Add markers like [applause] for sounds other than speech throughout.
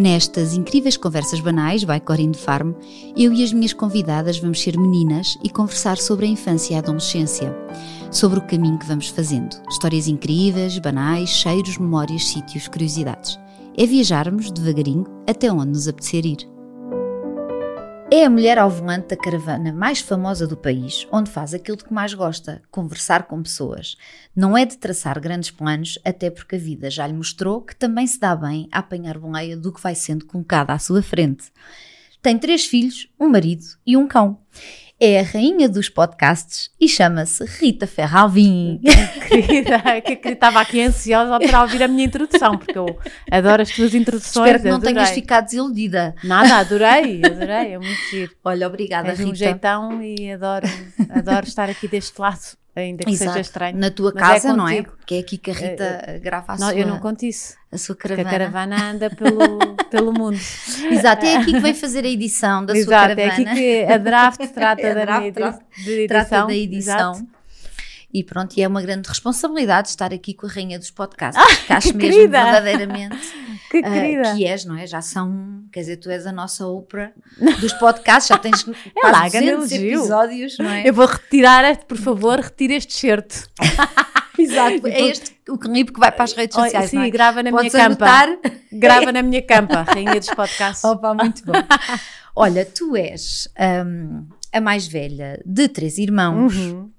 Nestas incríveis conversas banais, by Corinne Farm, eu e as minhas convidadas vamos ser meninas e conversar sobre a infância e a adolescência, sobre o caminho que vamos fazendo. Histórias incríveis, banais, cheiros, memórias, sítios, curiosidades. É viajarmos devagarinho até onde nos apetecer ir. É a mulher ao volante da caravana mais famosa do país, onde faz aquilo de que mais gosta, conversar com pessoas. Não é de traçar grandes planos, até porque a vida já lhe mostrou que também se dá bem a apanhar boleia do que vai sendo colocado à sua frente. Tem três filhos, um marido e um cão. É a rainha dos podcasts e chama-se Rita Ferralvin. querida, que, que estava aqui ansiosa para ouvir a minha introdução, porque eu adoro as tuas introduções. Espero que não adorei. tenhas ficado desiludida. Nada, adorei, adorei, é muito giro. Olha, obrigada, És Rita. um jeitão e adoro, adoro estar aqui deste lado, ainda que Exato. seja estranho. Na tua Mas é casa, não é? Porque é aqui que a Rita grava a Não, sua, eu não conto isso, a sua porque a caravana. caravana anda pelo, [laughs] pelo mundo. Exato, é aqui que vem [laughs] fazer a edição da sua Exato, é caravana. aqui que a draft trata [laughs] A da draft trata- de edição. trata da edição. Exato. E pronto, e é uma grande responsabilidade estar aqui com a rainha dos podcasts, que acho mesmo querida! verdadeiramente [laughs] Que ah, querida. que és, não é? Já são, quer dizer, tu és a nossa Oprah dos podcasts, já tens [laughs] É lá, quase grande 200 elogio. episódios, não é? Eu vou retirar, por favor, retire este certo. [laughs] Exato, é este o clipe que vai para as redes Olha, sociais, sim, não é? grava na Podes minha campa. anotar. Grava na minha campa, rainha dos podcasts. Opa, muito bom. Olha, tu és hum, a mais velha de três irmãos Uhum.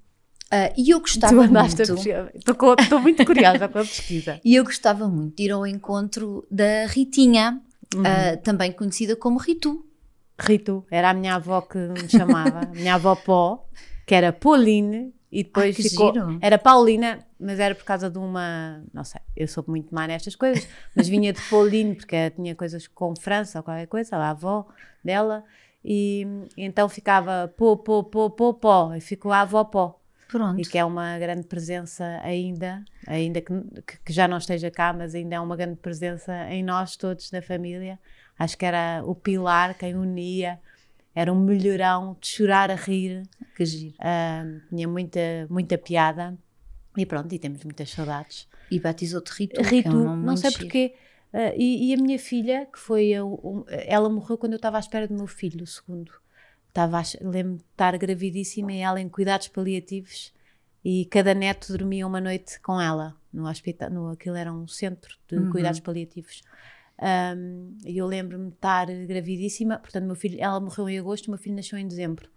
Ah, e eu gostava Tu andaste a muito... Estou muito [laughs] curiosa com a pesquisa. E eu gostava muito de ir ao encontro da Ritinha, Uhum. ah, também conhecida como Ritu. Rito, era a minha avó que me chamava, [laughs] minha avó Pó, que era Pauline, e depois Ai, ficou. giro. Era Paulina, mas era por causa de uma. Não sei, eu sou muito má nestas coisas, mas vinha de Pauline, porque tinha coisas com França ou qualquer coisa, a avó dela, e, então ficava Pó, Pó, Pó, Pó, Pó, e ficou a avó Pó. Pronto. E que é uma grande presença ainda, ainda que, que- já não esteja cá, mas ainda é uma grande presença em nós todos da família. Acho que era o pilar, quem unia, era um melhorão de chorar a rir, Que giro. ah, tinha muita, muita piada. E pronto, e temos muitas saudades. E batizou-te Ritu, que é Rito, um não sei giro. porquê. ah, e, e a minha filha, que foi a, um- ela morreu quando eu estava à espera do meu filho, o segundo. Estava, lembro-me de estar gravidíssima e ela em cuidados paliativos e cada neto dormia uma noite com ela no hospital, no, aquilo era um centro de Uhum. cuidados paliativos. Um, e eu lembro-me de estar gravidíssima, portanto, meu filho, ela morreu em agosto, meu filho nasceu em dezembro.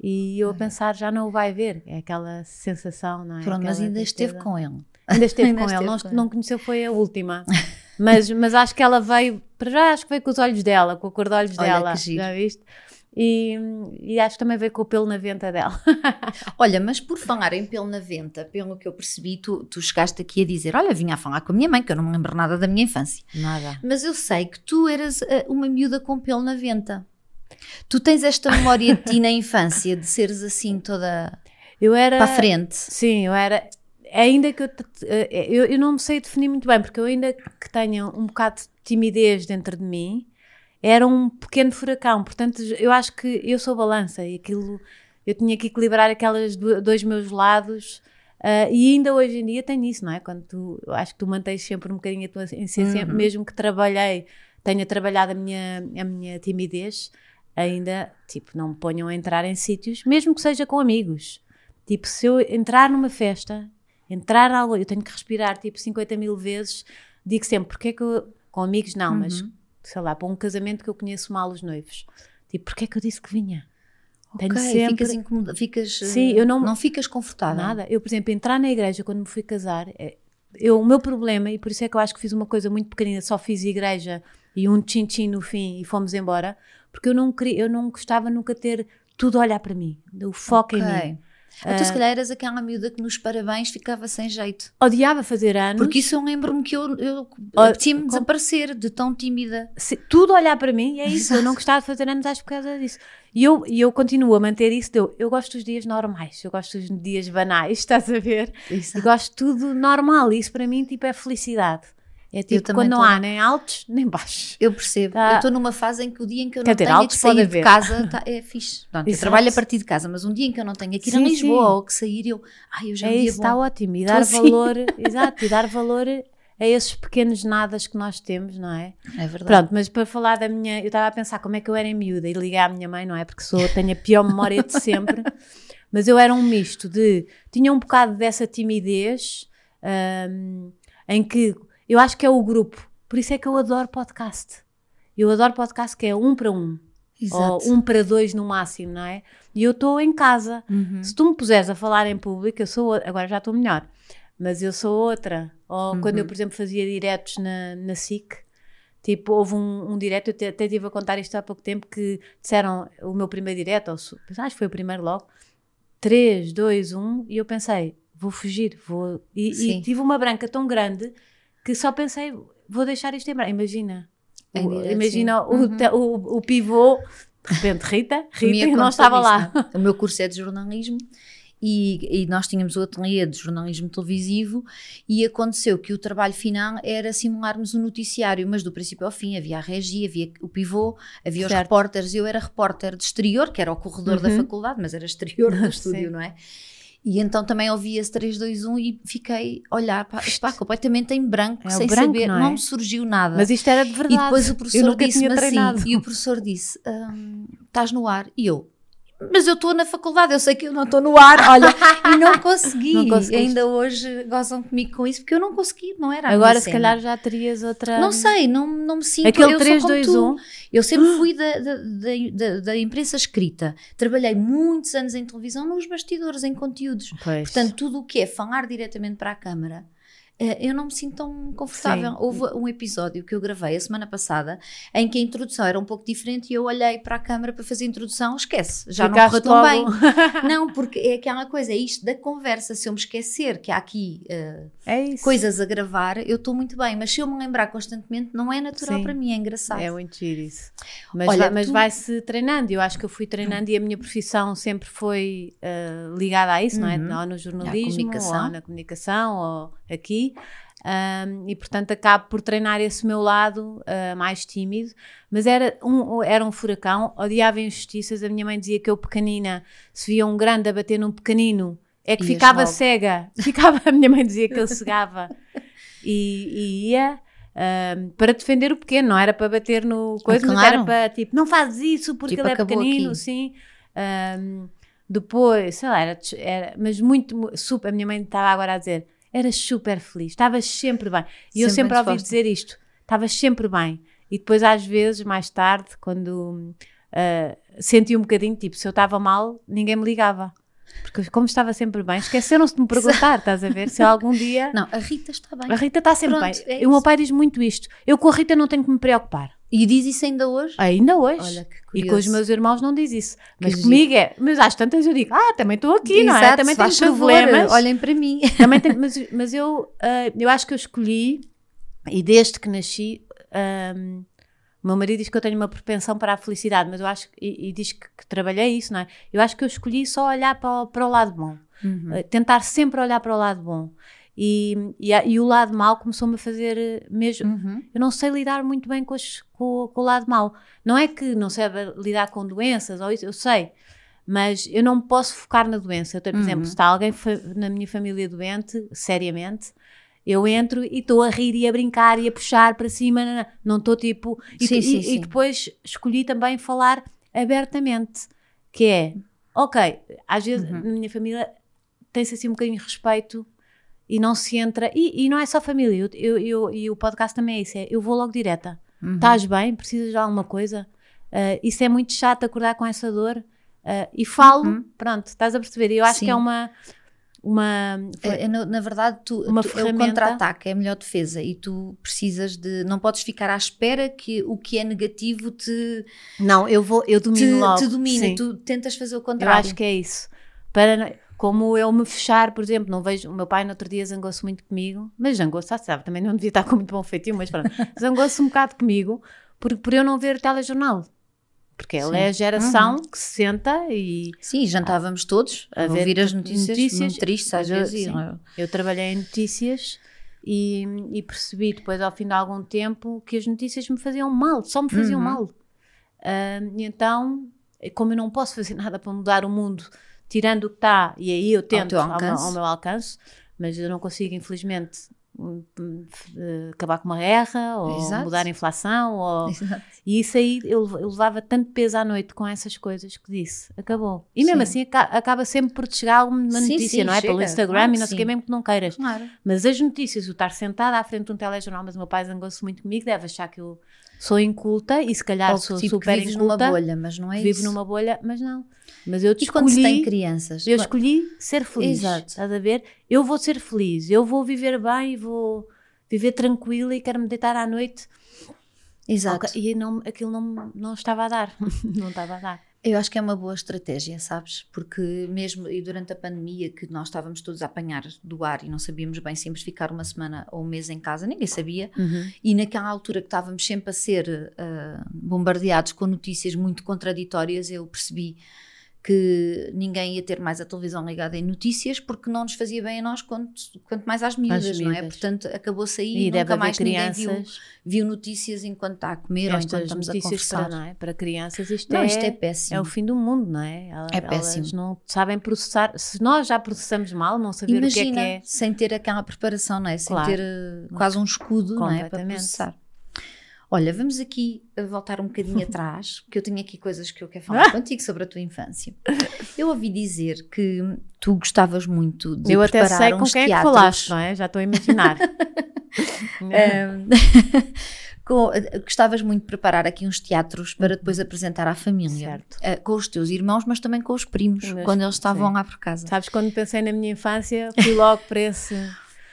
E eu a pensar, já não o vai ver, é aquela sensação, não é? Pronto, mas ainda esteve tristeza. com ele. Ainda esteve [laughs] Ainda com esteve ele, não, com ele. não conheceu, foi a última. Mas, mas acho que ela veio, para já acho que veio com os olhos dela, com a cor de olhos Olha, dela, que giro. já viste? E, e acho que também veio com o pelo na venta dela. [laughs] Olha, mas por falar em pelo na venta, pelo que eu percebi, tu, tu chegaste aqui a dizer: Olha, vinha a falar com a minha mãe, que eu não me lembro nada da minha infância. Nada. Mas eu sei que tu eras ah, uma miúda com pelo na venta. Tu tens esta memória de ti na infância, de seres assim toda Eu era. para a frente. Sim, eu era. Ainda que eu, eh, eu, eu não me sei definir muito bem, porque eu ainda que tenha um bocado de timidez dentro de mim, era um pequeno furacão. Portanto, eu acho que eu sou balança e aquilo. Eu tinha que equilibrar aquelas do- dois meus lados. ah, e ainda hoje em dia tenho isso, não é? Quando tu, acho que tu mantens sempre um bocadinho a tua essência, Uhum. mesmo que trabalhei, tenha trabalhado a minha, a minha timidez, ainda, tipo, não me ponham a entrar em sítios, mesmo que seja com amigos. Tipo, se eu entrar numa festa, entrar algo, eu tenho que respirar tipo 50 mil vezes, digo sempre, porque é que eu, com amigos não, mas Uhum. Sei lá, para um casamento que eu conheço mal os noivos, tipo, porque é que eu disse que vinha? Tenho Ok, sempre- ficas incomodada, ficas. Sim, eh, eu não- não ficas confortável. Nada. Eu, por exemplo, entrar na igreja quando me fui casar, é- eu, o meu problema, e por isso é que eu acho que fiz uma coisa muito pequenina, só fiz igreja e um tchim-tchim no fim e fomos embora, porque eu não queria, eu não gostava nunca ter tudo olhar para mim, o foco em Ok. Então, se calhar eras aquela miúda que nos parabéns ficava sem jeito. Odiava fazer anos. Porque isso eu lembro-me que eu, eu Olha, apetecia-me desaparecer de tão tímida. se- tudo olhar para mim, e é isso. Eu não gostava de fazer anos, acho por causa disso. E eu, e eu continuo a manter isso. Eu, eu gosto dos dias normais, eu gosto dos dias banais, [laughs] estás a ver? Eu gosto de tudo normal. Isso para mim, tipo, é felicidade. É tipo, quando não tô- há nem altos [laughs] nem baixos. Eu percebo. Tá. Eu estou numa fase em que o dia em que eu não tenho altos pode sair de casa tá- [laughs] é fixe. Pronto, eu trabalho a partir de casa, mas um dia em que eu não tenho que ir a Sim, Lisboa sim. ou que sair, eu. Ai, eu já É um dia isso, está ótimo. E dar assim. valor, [laughs] exato, e dar valor a esses pequenos nadas que nós temos, não é? É verdade. Pronto, mas para falar da minha. Eu estava a pensar como é que eu era em miúda e liguei à minha mãe, não é? Porque sou, tenho a pior memória de sempre. Mas eu era um misto de. Tinha um bocado dessa timidez hum, em que. Eu acho que é o grupo. Por isso é que eu adoro podcast. Eu adoro podcast que é um para um. Exato. Ou um para dois no máximo, não é? E eu estou em casa. Uhum. Se tu me puseres a falar em público, eu sou. Agora já estou melhor. Mas eu sou outra. Ou quando Uhum. eu, por exemplo, fazia diretos na, na SIC, tipo, houve um, um direto, eu te- até estive a contar isto há pouco tempo, que disseram o meu primeiro direto, ou su- acho que foi o primeiro logo, 3, 2, 1, e eu pensei, vou fugir, vou. E, e tive uma branca tão grande que só pensei, vou deixar isto em branco. Imagina. O- direto, imagina sim. o, Uhum. o, o pivô, de repente, Rita, [laughs] Rita, e não estava lá. O meu curso é de jornalismo e, e nós tínhamos o ateliê de jornalismo televisivo e aconteceu que o trabalho final era simularmos o noticiário, mas do princípio ao fim havia a regia, havia o pivô, havia os Certo. repórteres, eu era repórter de exterior, que era o corredor da Uhum. faculdade, mas era exterior do [laughs] Sim. estúdio, não é? E então também ouvia-se 3, 2, 1 e fiquei a olhar pá, pá, completamente em branco, É sem branco, saber, não não, é? me surgiu nada. Mas isto era de verdade. E depois o professor disse-me assim, e o professor disse, "Hum, estás no ar, e eu, mas eu estou na faculdade, eu sei que eu não estou no ar, olha, [laughs] e não consegui, Não ainda hoje gozam comigo com isso, porque eu não consegui, não era Agora, se cena. calhar, já terias outra. Não sei, não, não me sinto, Aquele eu 3, sou como 2, tu. 1. Eu sempre [gasps] fui da, da, da, da- imprensa escrita, trabalhei muitos anos em televisão nos bastidores, em conteúdos, Pois. Portanto, tudo o que é falar diretamente para a câmara, eu não me sinto tão confortável. Sim. Houve um episódio que eu gravei a semana passada em que a introdução era um pouco diferente e eu olhei para a câmara para fazer a introdução, esquece, já não Ficaste correu tão bem. [laughs] Não, porque é aquela coisa, é isto da conversa. Se eu me esquecer que há aqui eh, É coisas a gravar, eu estou muito bem, mas se eu me lembrar constantemente, não é natural Sim. para mim, é engraçado. É muito giro isso. Mas, Olha, vai- mas tu- vai-se treinando. Eu acho que eu fui treinando e a minha profissão sempre foi eh, ligada a isso, não é? Uhum. Ou no jornalismo, ou na comunicação, ou aqui. Ahm, e portanto acabo por treinar esse meu lado ah, mais tímido, mas era um, era um furacão, odiava injustiças. A minha mãe dizia que eu, pequenina, se via um grande a bater num pequenino, é que Ias ficava logo. cega. [laughs] Ficava, a minha mãe dizia que eu cegava e, e ia ahm, para defender o pequeno, não era para bater no coisa, mas claro. era para tipo, não fazes isso porque Tipo, ele é pequenino, aqui. sim. Ahm, depois, sei lá, era, era- mas muito, mu- super, a minha mãe estava agora a dizer, eras super feliz, estavas sempre bem. E eu Sempre sempre ouvi dizer isto, estavas sempre bem. E depois, às vezes, mais tarde, quando ah, senti um bocadinho, tipo, se eu estava mal, ninguém me ligava. Porque como estava sempre bem, esqueceram-se de me perguntar, estás a ver? Se algum dia... Não, a Rita está bem. A Rita está sempre Pronto, bem. é e o meu pai diz muito isto. Eu com a Rita não tenho que me preocupar. E diz isso ainda hoje? Ainda hoje. Olha que e com os meus irmãos não diz isso. Mas Que comigo é. Mas às tantas eu digo, ah, também estou aqui, não é? Exato, Também tenho faz favor, problemas. olhem para mim. [laughs] Também tenho- mas, mas eu, ah, eu acho que eu escolhi, e desde que nasci, ahm, o meu marido diz que eu tenho uma propensão para a felicidade, mas eu acho, e, e diz que, que trabalhei isso, não é? Eu acho que eu escolhi só olhar para o, para o lado bom. Uhum. Uh, tentar sempre olhar para o lado bom. E, e, e o lado mau começou-me a fazer uh, mesmo. Uhum. Eu não sei lidar muito bem com, as- com- com o lado mau. Não é que não saiba lidar com doenças, ou isso, eu sei. Mas eu não posso focar na doença. Eu tenho, por Uhum. exemplo, se está alguém na minha família doente, seriamente, eu entro e estou a rir e a brincar e a puxar para cima. não- estou tipo. E, Sim, e- sim, e depois escolhi também falar abertamente, que é, ok, às vezes Uhum. na minha família tem-se assim um bocadinho de respeito e não se entra. E, e não é só família, eu, eu, eu- e o podcast também é isso: é, eu vou logo direta. Uhum. Estás bem? Precisas de alguma coisa? Ah, isso é muito chato acordar com essa dor. Ah, e falo, Uhum. pronto, estás a perceber? Eu acho Sim. que é uma. uma É, é, na, na verdade, tu, Uma tu- é o contra-ataque, é a melhor defesa e tu precisas de. Não podes ficar à espera que o que é negativo te, não, eu vou, eu te, domino logo. te domine. sim. Tu tentas fazer o Eu contrário. acho que é isso. Para, não- como eu me fechar, por exemplo, não vejo. O meu pai no outro dia zangou-se muito comigo, mas zangou-se, sabe, também não devia estar com muito bom feitio, mas pronto. [laughs] zangou-se um bocado comigo por, por eu não ver telejornal. Porque ele Sim. é a geração Uhum. que se senta e. Sim, jantávamos todos a, A ver ouvir as notícias, notícias, muito tristes às eu- vezes. e- sim. Eu trabalhei em notícias e, e percebi depois, ao fim de algum tempo, que as notícias me faziam mal, só me faziam Uhum. mal. Ah, e então, como eu não posso fazer [laughs] nada para mudar o mundo, tirando o que está, e aí eu tento teu ao, meu, alcance. ao meu alcance, mas eu não consigo, infelizmente, acabar com uma guerra, ou Exato. mudar a inflação, ou... [laughs] E isso aí, eu, eu levava tanto peso à noite com essas coisas que disse, acabou. E mesmo Sim. assim aca- acaba sempre por te chegar alguma Sim, notícia, sim, não é? Pelo chega, Instagram claro e que não sei o sim. que, mesmo que não queiras. Claro. Mas as notícias, o estar sentada à frente de um telejornal, mas o meu pai zangou-se muito comigo, deve achar que eu sou inculta e se calhar Ou que, sou tipo, que super vives inculta. numa bolha, mas não é vivo isso. numa bolha, mas não. Mas eu E quando se tem escolhi, crianças? eu escolhi ser feliz. Exato. Estás a ver? Eu vou ser feliz, eu vou viver bem, vou viver tranquila e quero me deitar à noite. Exato. E não, aquilo não, não estava a dar. [laughs] não estava a dar. Eu acho que é uma boa estratégia, sabes? Porque mesmo e durante a pandemia que nós estávamos todos a apanhar do ar e não sabíamos bem se íamos ficar uma semana ou um mês em casa, ninguém sabia. E naquela altura que estávamos sempre a ser ah, bombardeados com notícias muito contraditórias, eu percebi que ninguém ia ter mais a televisão ligada em notícias porque não nos fazia bem a nós quanto, quanto mais às miúdas, não é? Portanto, acabou-se aí E nunca mais ninguém viu, crianças. viu notícias enquanto está a comer ou enquanto estamos a conversar. para, não é? para crianças, isto, Não, é, isto é péssimo. é o fim do mundo, não é? Ela- É péssimo. Elas não sabem processar. Se nós já processamos mal, não saber Imagina, o que é que é. sem ter aquela preparação, não é? Sem Claro. ter eh, quase um escudo, não é? Para processar. Olha, vamos aqui a voltar um bocadinho [laughs] atrás, porque eu tenho aqui coisas que eu quero falar [laughs] contigo sobre a tua infância. Eu ouvi dizer que tu gostavas muito de Eu até preparar sei com uns quem é que teatros. falaste, não é? Já estou a imaginar. [laughs] Com- eh, gostavas muito de preparar aqui uns teatros para depois apresentar à família. Certo. Eh, com os teus irmãos, mas também com os primos, meus- quando eles estavam sim. lá por casa. Sabes, quando pensei na minha infância, fui logo para esse.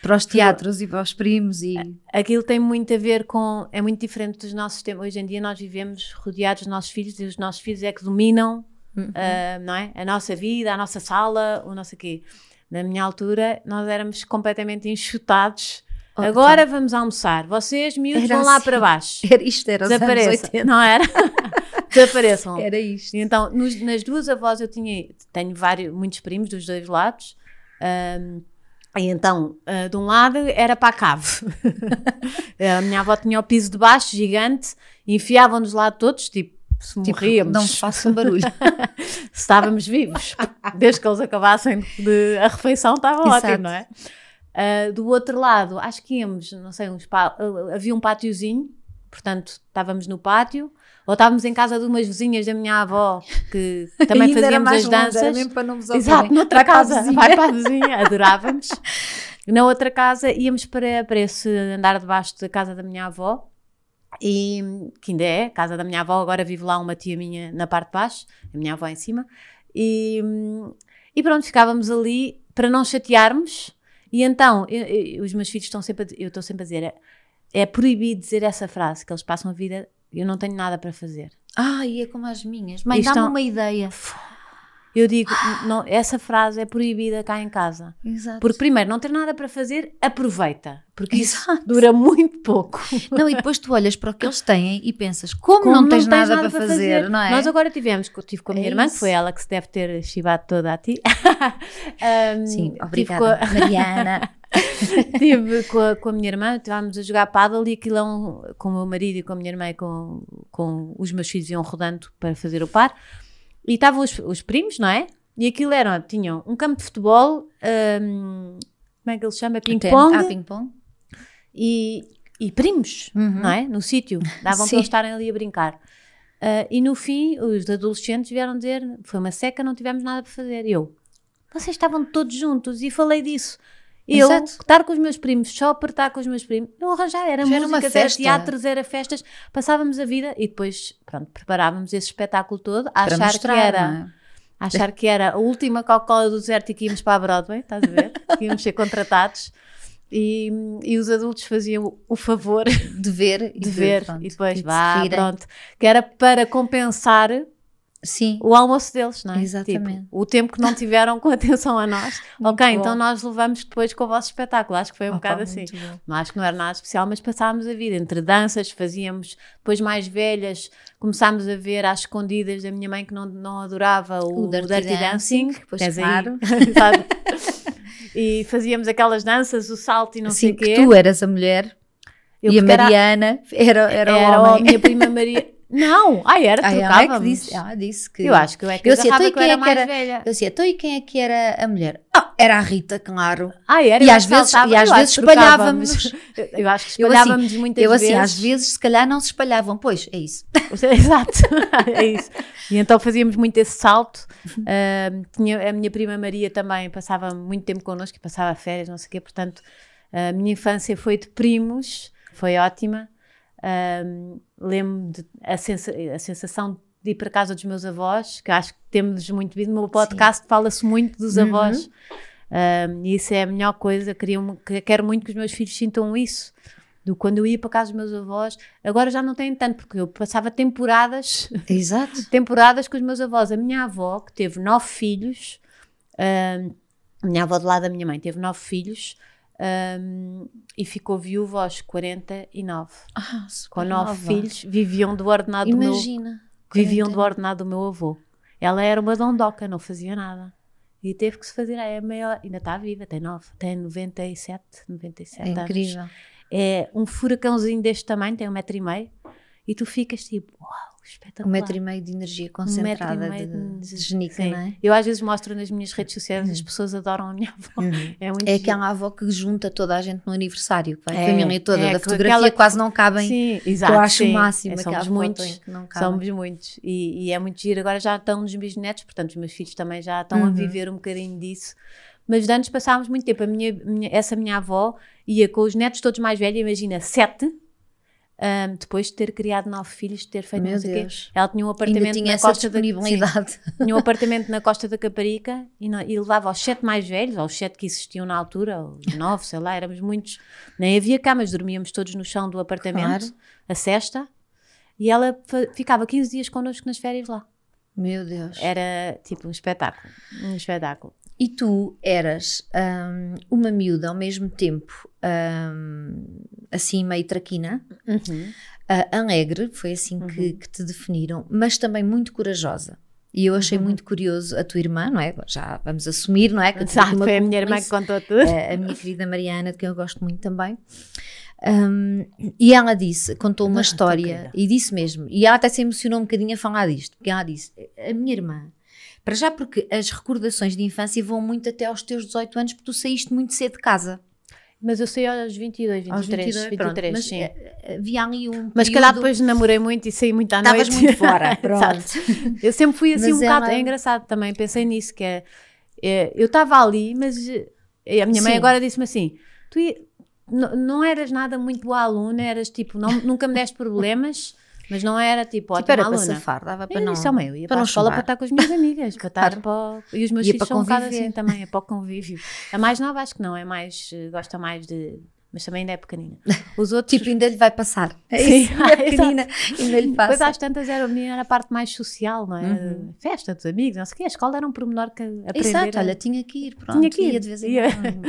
Para os teatros e para os primos e... Aquilo tem muito a ver com. É muito diferente dos nossos tempos. Hoje em dia nós vivemos rodeados dos nossos filhos e os nossos filhos é que dominam Uhum. ah, não é? a nossa vida, a nossa sala, o nosso quê. Na minha altura, nós éramos completamente enxutados. Oh, Agora vamos almoçar. Vocês, miúdos, Era vão lá assim. para baixo. [laughs] Era isto, era os anos Desapareçam. 80. Não era? [laughs] Desapareçam. Era isto. Então, nos- nas duas avós eu tinha, tenho vários, muitos primos dos dois lados. ahm, e então, ah, de um lado era para a cave. [laughs] a minha avó tinha o piso de baixo, gigante, enfiavam-nos lá todos, tipo, se Tipo, morríamos, não façam barulho. [laughs] se estávamos vivos. Desde que eles acabassem de, a refeição, estava Exato. ótimo, não é? Ah, do outro lado, acho que íamos, não sei, uns ah, havia um pátiozinho, portanto, estávamos no pátio, ou estávamos em casa de umas vizinhas da minha avó, que [laughs] também fazíamos as longe, danças. mesmo para não vos Exato, noutra Vai casa, vai para a vizinha, adorávamos. [laughs] Na outra casa íamos para, para esse andar debaixo da casa da minha avó, e que ainda é, a casa da minha avó, agora vive lá uma tia minha na parte de baixo, a minha avó em cima, e, e pronto, ficávamos ali para não chatearmos, e então, eu- eu- os meus filhos estão sempre, a, eu estou sempre a dizer, é, é proibido dizer essa frase, que eles passam a vida, eu não tenho nada para fazer. Ai, é como as minhas. Mãe, Isto dá-me é- uma ideia. Eu digo, não, essa frase é proibida cá em casa. Exato. Porque primeiro, não ter nada para fazer, aproveita. Porque isso Exato. dura muito pouco. Não, e depois tu olhas para o que eles têm e pensas, como, Como não tens nada, para fazer, não é? Nós agora tivemos, tive com a minha É irmã, isso. que foi ela que se deve ter chivado toda a ti. [laughs] Um, Sim, obrigada, com a- [laughs] Mariana. Estive com a, com a minha irmã, estávamos a jogar paddle e aquilo é um, com o meu marido e com a minha irmã e com, com os meus filhos iam rodando para fazer o par. E estavam os, os primos, não é? E aquilo era, tinham um campo de futebol, hum, como é que ele se chama? Ah, Ping-pong ping-pong. e, e primos, Uhum. não é? No sítio. Davam para eles estarem ali a brincar. Ah, e no fim, os adolescentes vieram dizer: foi uma seca, não tivemos nada para fazer. E eu, vocês estavam todos juntos e falei disso. Eu, Exato. estar com os meus primos, só apertar com os meus primos, não arranjar, era Já músicas, era festa. teatros, era festas, passávamos a vida e depois, pronto, preparávamos esse espetáculo todo a achar mostrar, que era é? a achar que era a última Coca-Cola do deserto e que íamos para a Broadway, estás a ver? Que íamos ser contratados. E, e os adultos faziam o favor De ver e de ver pronto, e depois de se vá, pronto. Que era para compensar Sim, o almoço deles, não é? Exatamente. Tipo, o tempo que não tiveram com atenção a nós. [laughs] ok, bom. então nós levamos depois com o vosso espetáculo. Acho que foi um Opa, bocado assim. bom. Acho que não era nada especial, mas passávamos a vida entre danças, fazíamos, depois mais velhas, começámos a ver às escondidas da minha mãe que não, não adorava o, O Dirty Dirty, Dancing, Dancing, pois claro. [laughs] [laughs] e fazíamos aquelas danças, o salto e não sei Sim, o que quê. tu eras a mulher Eu e a era- Mariana era, era, era o a homem. minha prima Maria. Não, ai, era, Ah, ela é que trocávamos. disse, disse que. Eu acho que eu é que Eu assim, agarrava então, e que eu quem é que era- velha. Eu dizia, então e quem é que era a mulher? Ah, era a Rita, claro. Ah, era, E eu às vezes- e às eu vezes trocávamos. espalhávamos. Eu acho que Eu assim- espalhávamos muitas eu assim, vezes. às vezes, se calhar não se espalhavam. Pois, é isso. [laughs] Exato, é isso. E então fazíamos muito esse salto. Ahm, tinha, a minha prima Maria também passava muito tempo connosco, passava férias, não sei o quê. Portanto, a minha infância foi de primos, foi ótima. Ahm, Lembro-me a, sensa- a sensação de ir para casa dos meus avós, que acho que temos muito vindo. No meu podcast fala-se muito dos Uhum. avós. Ahm, e isso é a melhor coisa. Queria, um- que- quero muito que os meus filhos sintam isso. Do quando eu ia para casa dos meus avós, agora já não tenho tanto, porque eu passava temporadas Exato. [laughs] temporadas com os meus avós. A minha avó, que teve nove filhos, ahm, a minha avó do lado da minha mãe teve nove filhos ahm, e ficou viúva aos 49. Ah, Com nove filhos, viviam do ordenado do meu, Imagina. viviam do 40. ordenado do meu avô. Ela era uma dondoca, não fazia nada. E teve que se fazer, é maior, ainda está viva, tem nove, tem 97, 97 É anos incrível. é um furacãozinho deste tamanho, tem um metro e meio, e tu ficas tipo, uau, espetacular. Um metro e meio de energia Um metro e concentrada meio de, de- de genica, Sim. não é? Eu às vezes mostro nas minhas redes sociais, as pessoas adoram a minha avó. Uhum. [laughs] É muito É aquela avó que junta toda a gente no aniversário, vai a É, família toda, é, da fotografia aquela- quase não cabem. Sim, exato. eu acho sim. o máximo, É, somos muitos. não cabem. Somos muitos. E, e é muito giro. Agora já estão nos bisnetos, portanto, os meus filhos também já estão a Uhum. viver um bocadinho disso. Mas de antes passávamos muito tempo. A minha, minha- essa minha avó ia com os netos todos mais velhos, imagina, sete, ahm, depois de ter criado nove filhos, de ter feito Meu não sei o quê. Deus. Ela tinha um apartamento tinha na costa da. Sim, [laughs] tinha um apartamento na costa da Caparica e, não- e levava aos sete mais velhos, aos sete que existiam na altura, os nove, sei lá, éramos muitos. Nem havia camas, dormíamos todos no chão do apartamento, Claro. a cesta, e ela ficava 15 dias connosco nas férias lá. Meu Deus. Era tipo um espetáculo, um espetáculo. E tu eras hum, uma miúda ao mesmo tempo, hum, assim meio traquina, ah, alegre, foi assim que, que te definiram, mas também muito corajosa. E eu achei muito curioso a tua irmã, não é? Já vamos assumir, não é? Que Exato, uma foi a minha irmã que contou tudo. a, a minha querida Mariana, de quem eu gosto muito também. Um, e ela disse, contou uma Ah, tão história e disse mesmo, e ela até se emocionou um bocadinho a falar disto, porque ela disse: A minha irmã, para já porque as recordações de infância vão muito até aos teus 18 anos, porque tu saíste muito cedo de casa. Mas eu saí aos 22, 23, Aos 22, pronto, 23, mas sim. eh, havia ali um. Mas se calhar período- depois namorei muito e saí muito à noite. Estavas muito fora, [laughs] pronto. Eu sempre fui assim Mas um bocado. ela- É engraçado também, pensei nisso, que é. é, eu estava ali, mas eh, a minha mãe Sim. agora disse-me assim: tu ia- n- não eras nada muito boa aluna, eras tipo, não, nunca me deste problemas, mas não era tipo Tipo, era para aluna. safar, dava para Eu não. disse ao meu, ia para para, a escola para estar com as minhas amigas, [laughs] para estar para o- E os meus filhos são um bocado assim também, é para o convívio. A mais nova acho que não, é mais, eh, gosta mais de. Mas também ainda é pequenina. Os outros. Tipo, ainda lhe vai passar. [laughs] É Sim, isso, é [laughs] pequenina, ainda lhe Depois passa. às tantas era, a minha era a parte mais social, não é? Uhum. Festa dos amigos, não sei o quê. A escola era um pormenor que aprender. Exato, a- olha, tinha que ir, pronto, Tinha que ir, ia de vez em quando.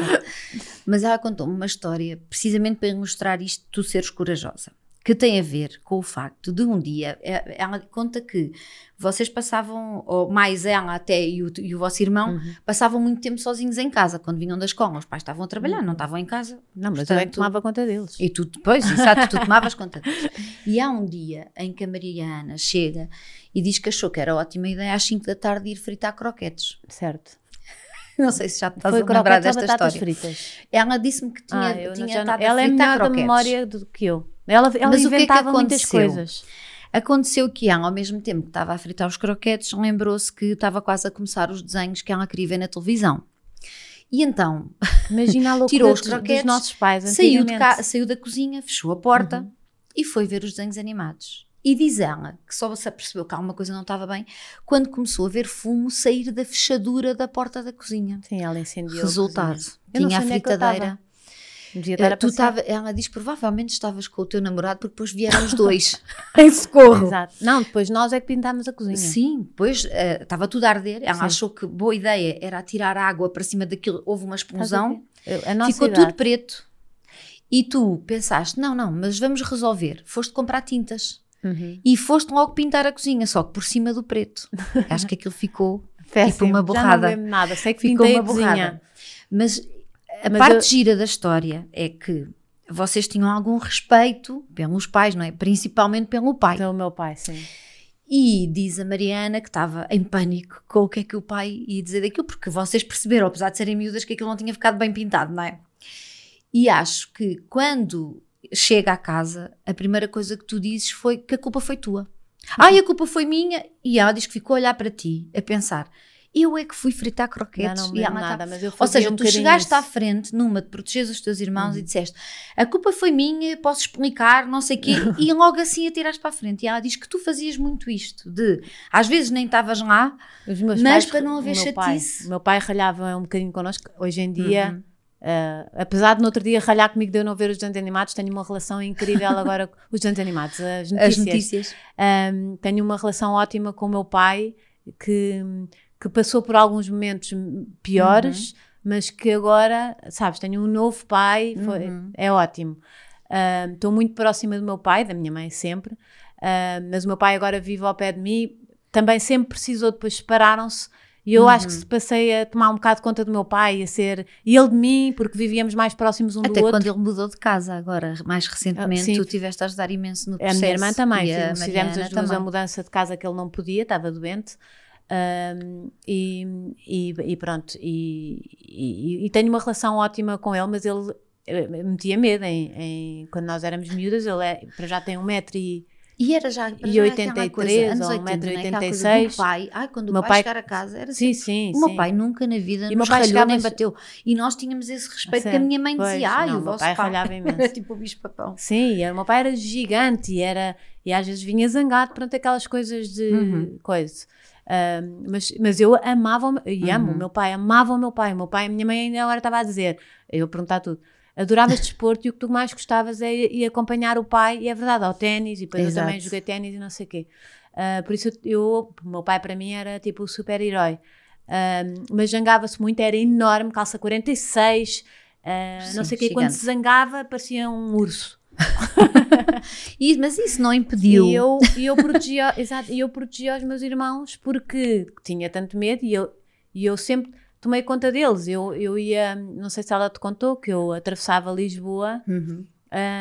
Mas ela contou-me uma história, precisamente para ilustrar isto, tu seres corajosa, que tem a ver com o facto de um dia, eh, ela conta que vocês passavam, ou mais ela até e o, e o vosso irmão, Uhum. passavam muito tempo sozinhos em casa, quando vinham da escola, os pais estavam a trabalhar, não estavam em casa. Não, mas eu é que Portanto, tomava conta deles. E tu depois, exato, tu [laughs] tomavas conta disso. E há um dia em que a Mariana chega e diz que achou que era ótima ideia às 5 da tarde ir fritar croquetes. Certo. [laughs] Não sei se já te estás Foi a lembrar desta história. fritas. Ela disse-me que tinha, Ah, tinha já estado a Ela é fritar melhor da croquetes. memória do que eu. Ela, ela Mas o que é que inventava muitas coisas. Aconteceu que ela, ao mesmo tempo que estava a fritar os croquetes, lembrou-se que estava quase a começar os desenhos que ela queria ver na televisão. E então Imagina a [laughs] loucura Tirou os croquetes, dos nossos pais saiu, ca- saiu da cozinha, fechou a porta Uhum. e foi ver os desenhos animados. E diz ela que só se apercebeu que alguma coisa não estava bem quando começou a ver fumo sair da fechadura da porta da cozinha. Sim, ela incendiou. Resultado, tinha a é fritadeira. Estava. Devia Eh, estar a tu tava, ela diz provavelmente estavas com o teu namorado porque depois vieram os dois [laughs] em socorro. Exato. Não, depois nós é que pintámos a cozinha. Sim, depois eh, estava tudo a arder. Ela Sim. achou que boa ideia era atirar água para cima daquilo. Houve uma explosão, ver? A nossa ficou idade. tudo preto. E tu pensaste: não, não, mas vamos resolver. Foste comprar tintas Uhum. e foste logo pintar a cozinha, só que por cima do preto. [laughs] Acho que aquilo ficou Péssimo. tipo uma Já borrada. não lembro nada. Sei que Ficou uma borrada. Mas a Mas parte eu- gira da história é que vocês tinham algum respeito pelos pais, não é? Principalmente pelo pai. Pelo meu pai, sim. E diz a Mariana que estava em pânico com o que é que o pai ia dizer daquilo, porque vocês perceberam, apesar de serem miúdas, que aquilo não tinha ficado bem pintado, não é? E acho que quando chega à casa, a primeira coisa que tu dizes foi que a culpa foi tua. Ai, a culpa foi minha. E ela diz que ficou a olhar para ti, a pensar. Eu é que fui fritar croquetes. Não, não e nada, eu Ou seja, um tu chegaste isso. Uhum. à frente numa de protegeres os teus irmãos e disseste a culpa foi minha, posso explicar, não sei o quê, [laughs] e logo assim atiraste para a frente. E ela diz que tu fazias muito isto, de às vezes nem estavas lá, Mas pais- para não haver o meu pai- chatice. O meu pai ralhava um bocadinho connosco. Hoje em dia, Uhum. eh, apesar de no outro dia ralhar comigo de eu não ver os desenhos animados, tenho uma relação incrível agora com os desenhos animados, as notícias. as notícias. Um, tenho uma relação ótima com o meu pai que, que passou por alguns momentos piores, mas que agora, sabes, tenho um novo pai, foi- Uhum. é ótimo. Estou muito próxima do meu pai, da minha mãe sempre, um, mas o meu pai agora vive ao pé de mim, também sempre precisou, depois separaram-se. E eu acho que Uhum. se passei a tomar um bocado conta do meu pai, a ser e ele de mim, porque vivíamos mais próximos um Até do outro. quando ele mudou de casa agora, mais recentemente, Ah, sim. tu tiveste a ajudar imenso no A processo. minha irmã também, e a fizemos, as duas a mudança de casa que ele não podia, estava doente. Ahm, e, e, e pronto, e, e- e tenho uma relação ótima com ele, mas ele eh, metia medo em, em- quando nós éramos miúdas. Ele é, para já tem um metro e E era já, para E já 83 aquela coisa, anos ou 80, né? Aquela coisa 1,86. do pai. Ai, quando o Meu pai, pai- chegar a casa, era sim, assim. sim, O meu sim. pai nunca na vida E meu nos pai ralhou nem bateu. E nós tínhamos esse respeito que a minha mãe Pois, dizia, ai, não, o meu vosso pai pai. [laughs] imenso. Era tipo o bicho papão. Sim, o meu pai era gigante e, era, e às vezes vinha zangado perante aquelas coisas de Uhum. coisa. Mas, mas eu amava meu- e amo Uhum. o meu pai, amava o meu pai. O meu pai, a minha mãe ainda agora estava a dizer, eu a perguntar tudo. Adoravas desporto e o que tu mais gostavas é ir, acompanhar o pai, e é verdade, ao ténis, e depois eu Exato. também joguei ténis e não sei o quê. Ah, por isso eu, o meu pai para mim era tipo o super-herói. Ahm, mas zangava-se muito, era enorme, calça 46, ah, não Sim, sei o quê. Quando se zangava parecia um urso. [laughs] E, mas isso não impediu. E eu, e eu protegia, [laughs] exato, e eu protegia os meus irmãos porque tinha tanto medo e eu, e eu sempre tomei conta deles. Eu, eu ia, não sei se ela te contou, que eu atravessava Lisboa Uhum.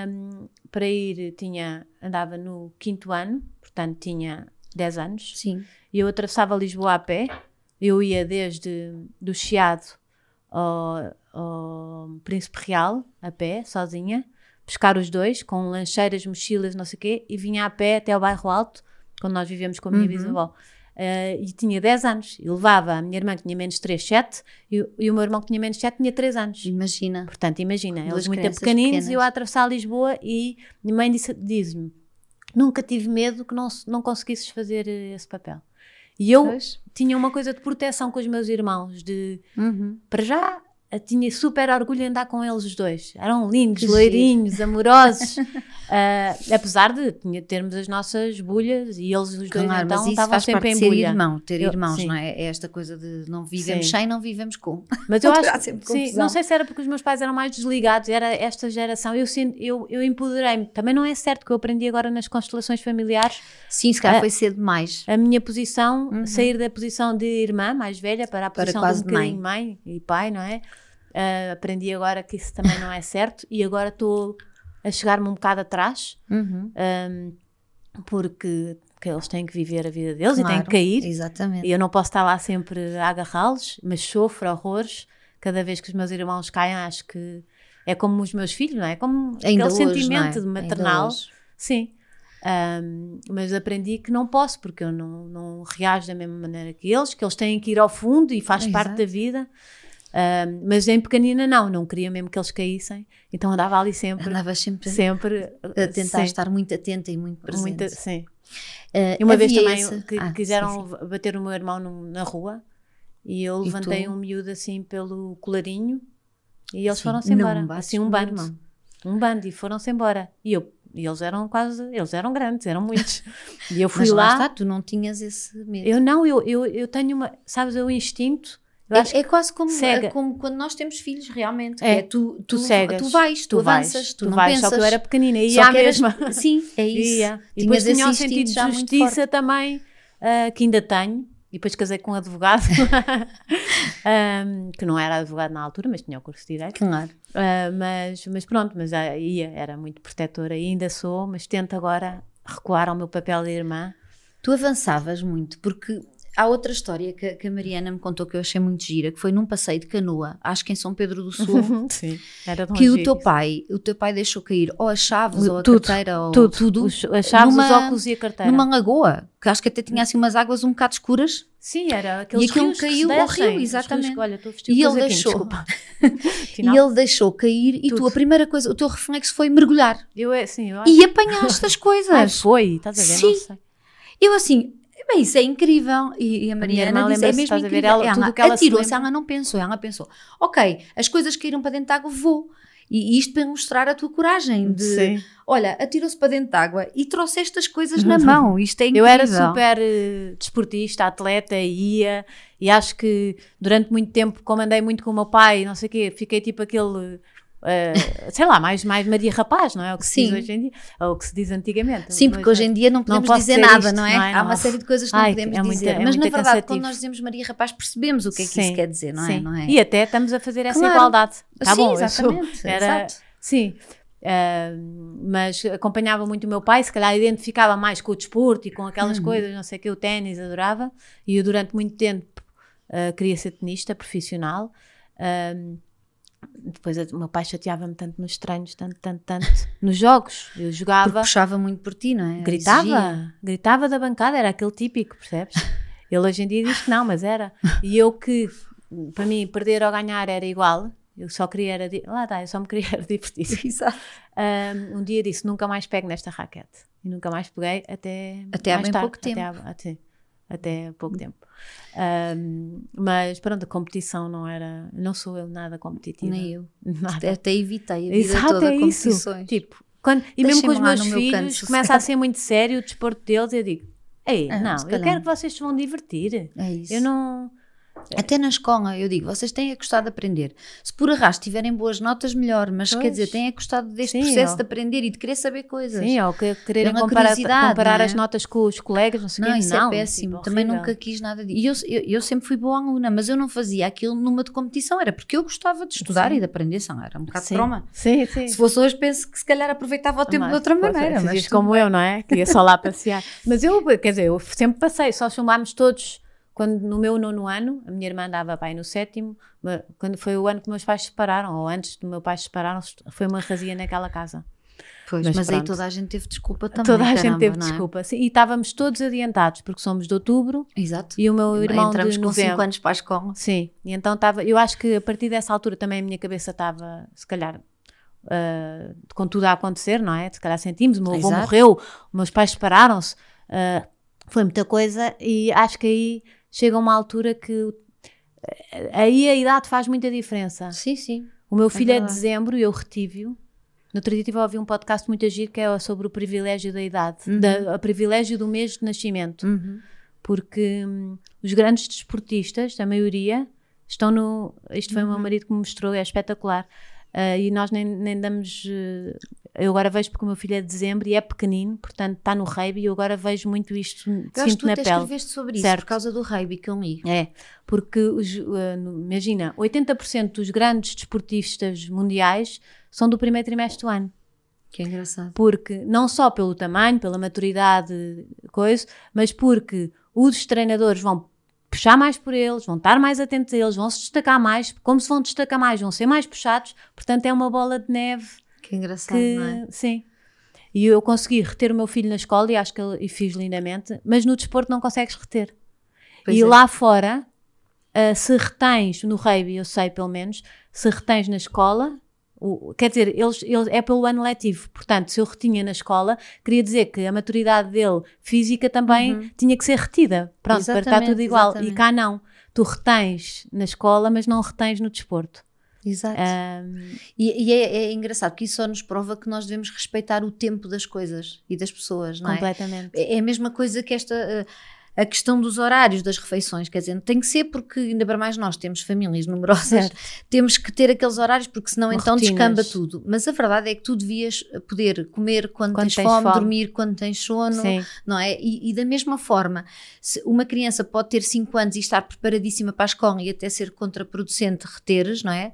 hum, para ir, tinha, andava no quinto ano, portanto tinha 10 anos, Sim. e eu atravessava Lisboa a pé. Eu ia desde do Chiado ao, ao Príncipe Real, a pé, sozinha, buscar os dois, com lancheiras, mochilas, não sei o quê, e vinha a pé até ao Bairro Alto, quando nós vivíamos com a minha Uhum. bisavó. Eh, e tinha 10 anos, e levava a minha irmã que tinha menos 3, 7, e, o- e o meu irmão que tinha menos 7 tinha 3 anos. Imagina. Portanto, imagina, Duas eles muito pequeninos pequenas. e eu a atravessar Lisboa e minha mãe disse- diz-me, nunca tive medo que não, não conseguisses fazer eh, esse papel. E eu Pois. tinha uma coisa de proteção com os meus irmãos, de, Uhum. para já, eu tinha super orgulho em andar com eles os dois. Eram lindos, loirinhos, amorosos. [laughs] Ah, apesar de tinha- termos as nossas bulhas e eles os dois Claro, então estavam sempre em bulha. irmão, ter Eu- irmãos, sim. não é? É esta coisa de não vivemos Sim. sem, não vivemos com. Mas [laughs] eu acho sim, confusão. não sei se era porque os meus pais eram mais desligados, era esta geração. Eu, eu, eu empoderei-me. Também não é certo que eu aprendi agora nas constelações familiares Sim, se calhar Ah, foi cedo demais. a minha posição, sair da posição de irmã mais velha para a Uhum. Para posição quase de um bocadinho mãe. e pai, não é? Ah, aprendi agora que isso também não é certo e agora estou a chegar-me um bocado atrás Uhum. ahm, porque que eles têm que viver a vida deles e têm Claro, que cair. Exatamente. E eu não posso estar lá sempre a agarrá-los, mas sofro horrores cada vez que os meus irmãos caem. Acho que é como os meus filhos, não é? Como Ainda aquele hoje, sentimento é? de Ainda maternal. Sim. Ahm, mas aprendi que não posso, porque eu não, não reajo da mesma maneira que eles, que eles têm que ir ao fundo e faz parte Exato. da vida. Mas em pequenina não, não queria mesmo que eles caíssem, então andava ali sempre, Andavas sempre sempre a tentar sim, estar muito atenta e muito presente. muita- sim. Eh, E uma vez também esse- que Ah, quiseram sim, sim. bater o meu irmão no- na rua e eu E levantei tu? um miúdo assim pelo colarinho e eles foram-se embora. Assim, um bando. irmão. Um bando e foram-se embora. E eu e eles eram quase, eles eram grandes, eram muitos. [laughs] E eu fui Mas lá, lá. está, tu não tinhas esse medo. eu não, eu, eu, eu tenho uma, sabes, o instinto. É, é quase como, cega. é como quando nós temos filhos, realmente. É, É, tu, tu tu, cegas. tu vais, tu, vais, avanças, tu, tu não vais, pensas. só que eu era pequenina e ia à eras- mesma. [laughs] Sim, é isso. Ia. E depois tinha esse sentido de justiça também, ah, que ainda tenho. e depois casei com um advogado, [laughs] um, que não era advogado na altura, mas tinha o curso de Direito. Claro. Uh, mas, mas pronto, mas aí era muito protetora e ainda sou, mas tento agora recuar ao meu papel de irmã. Tu avançavas muito, porque há outra história que, que, a Mariana me contou que eu achei muito gira, que foi num passeio de canoa, acho que em São Pedro do Sul, [laughs] Sim, era que o teu pai, o teu pai deixou cair ou as chaves ou a tudo, carteira ou tudo, tudo Os, as chaves, numa, os óculos e a carteira. Numa lagoa, que acho que até tinha assim umas águas um bocado escuras. Sim, era aqueles e aquilo caiu que ao rio, exatamente. Rios, olha, E ele deixou. [laughs] E ele deixou cair e tu a primeira coisa, o teu reflexo foi mergulhar Eu, é- sim, eu acho e apanhaste as [laughs] coisas. Ai, foi, estás a ver? Sim. Eu assim, bem, isso é incrível. E, e a Mariana disse, é mesmo a ver, incrível. ela- tudo que ela se atirou-se, ela não pensou, ela pensou, ok, as coisas caíram para dentro de água, vou. E isto para mostrar a tua coragem de, Sim. olha, atirou-se para dentro de água e trouxeste as coisas na mão. Isto é incrível. Eu era super eh, desportista, atleta, ia, e acho que durante muito tempo, como andei muito com o meu pai, não sei o quê, fiquei tipo aquele, eh, sei lá, mais, mais Maria Rapaz, não é? O que se Sim. diz hoje em dia, ou o que se diz antigamente. Sim, porque hoje em dia não podemos posso dizer nada, isto, não é? não é? Há uma Não. série de coisas que não Ai, podemos é dizer. é Mas na verdade, cansativo. quando nós dizemos Maria Rapaz, percebemos o que é que isso Sim, quer dizer, não é? Não é? E até estamos a fazer essa Claro. igualdade. Tá Sim, bom, sou- exatamente, era, exato. Sim. Ah, mas acompanhava muito o meu pai, se calhar identificava mais com o desporto e com aquelas Uhum. coisas, não sei o que, o ténis, adorava. E eu durante muito tempo ah, queria ser tenista profissional. Depois o meu pai chateava-me tanto nos treinos, tanto, tanto, tanto. [laughs] Nos jogos, eu Porque jogava, puxava muito por ti, não é? Exigia. gritava, gritava da bancada, era aquele típico, percebes? Ele hoje em dia diz que não, mas era. E eu que, para mim, perder ou ganhar era igual. Eu só queria era. Lá está, eu só me queria era divertir. [laughs] Exato. Um, um dia disse: nunca mais pego nesta raquete. E nunca mais peguei até. Até há bem tarde, pouco tempo. Até, há- até, até há pouco tempo. Um, mas pronto, a competição não era. Não sou eu nada competitiva. Nem eu. [laughs] Nada. Até evitei a vida Exato, toda é isso. competições. Tipo, quando, e mesmo com os meus meu filhos, começa a ser muito sério o desporto deles. Eu digo: Ei, Ah, não, eu quero que vocês se vão divertir. É isso. Eu não. Até na escola, eu digo, vocês têm a gostar de aprender. Se por arrasto tiverem boas notas, melhor, mas quer Pois. dizer, têm a gostar deste Sim, processo ó. de aprender e de querer saber coisas. Sim, ou que quererem Pela comparar, comparar é? as notas com os colegas, não sei o Não, quê. isso não, é péssimo. tipo, Também horrível. nunca quis nada disso. E eu, eu, eu sempre fui boa aluna, mas eu não fazia aquilo numa de competição. Era porque eu gostava de estudar Sim. e de aprender. Só era um bocado Sim. troma. Sim, sim. Se fosse hoje, penso que se calhar aproveitava o tempo Mas, de outra maneira. Mas como eu, não é? Que ia só lá passear. [laughs] Mas eu, quer dizer, eu sempre passei, só chumbámos todos. Quando no meu nono ano, a minha irmã andava pai no sétimo, quando foi o ano que meus pais se separaram, ou antes do meu pai se separaram, foi uma razia naquela casa. Pois, Mas mas, aí toda a gente teve desculpa também. Toda a gente caramba, teve não é? desculpa. Sim, e estávamos todos adiantados, porque somos de outubro Exato. e o meu irmão Entramos de com 5 novembro. anos para a escola. Sim, e então estava. Eu acho que a partir dessa altura também a minha cabeça estava, se calhar, ah, com tudo a acontecer, não é? Se calhar sentimos, o meu avô morreu, meus pais separaram-se, ah, foi muita coisa, e acho que aí chega uma altura que eh, aí a idade faz muita diferença. Sim, sim. O meu filho é de verdade. dezembro e eu retive-o. No outro dia estive a ouvir um podcast muito agir que é sobre o privilégio da idade, Uhum. da, o privilégio do mês de nascimento Uhum. porque hum, os grandes desportistas, a maioria, estão no. Isto foi o meu Uhum. marido que me mostrou, é espetacular. Ah, e nós nem, nem damos. eh, eu agora vejo porque o meu filho é de dezembro e é pequenino, portanto está no rugby e eu agora vejo muito isto, Eu sinto na pele. escreveste sobre isso, Certo. por causa do rugby que eu li. É, porque os, no- imagina, 80% dos grandes desportistas mundiais são do primeiro trimestre do ano. Que é engraçado. Porque não só pelo tamanho, pela maturidade, coisa, mas porque os treinadores vão puxar mais por eles, vão estar mais atentos a eles, vão se destacar mais, como se vão destacar mais, vão ser mais puxados, portanto é uma bola de neve Que engraçado, que não é? sim. E eu consegui reter o meu filho na escola e acho que ele- e fiz lindamente, mas no desporto não consegues reter. Pois e é. lá fora, ah, se retens, no rugby eu sei pelo menos, se retens na escola, o- quer dizer, eles, eles- é pelo ano letivo. Portanto, se eu retinha na escola, queria dizer que a maturidade dele física também tinha que ser retida. Pronto, para estar Uhum. Exatamente, tudo igual. E exatamente. cá não. Tu retens na escola, mas não retens no desporto. Exato. Ahm, E, e é, é engraçado porque isso só nos prova que nós devemos respeitar o tempo das coisas e das pessoas, não é? completamente. É é a mesma coisa que esta. uh, a questão dos horários das refeições, quer dizer, tem que ser porque, ainda para mais nós temos famílias numerosas, Certo. temos que ter aqueles horários porque senão então Rotinas. descamba tudo. Mas a verdade é que tu devias poder comer quando, Quando tens, tens fome, fome. dormir quando tens sono, Sim. não é? E, e da mesma forma, uma criança pode ter 5 anos e estar preparadíssima para a escola e até ser contraproducente reteres, não é?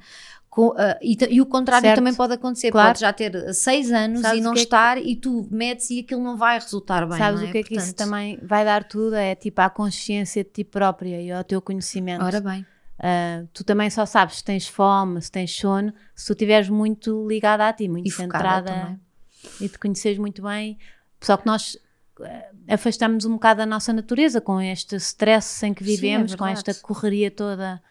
Com, ah, e, e o contrário Certo. também pode acontecer. Claro. Pode já ter 6 anos Sabes e não que é que- estar e tu metes e aquilo não vai resultar bem. Sabes não o que é que isso Portanto, também vai dar tudo? É tipo a consciência de ti própria e ao teu conhecimento. Ora bem. Ah, tu também só sabes se tens fome, se tens sono, se tu estiveres muito ligada a ti, muito E centrada também. e te conheces muito bem. Só que nós ah, afastamos um bocado da nossa natureza com este stress em que Sim, é vivemos, com esta correria toda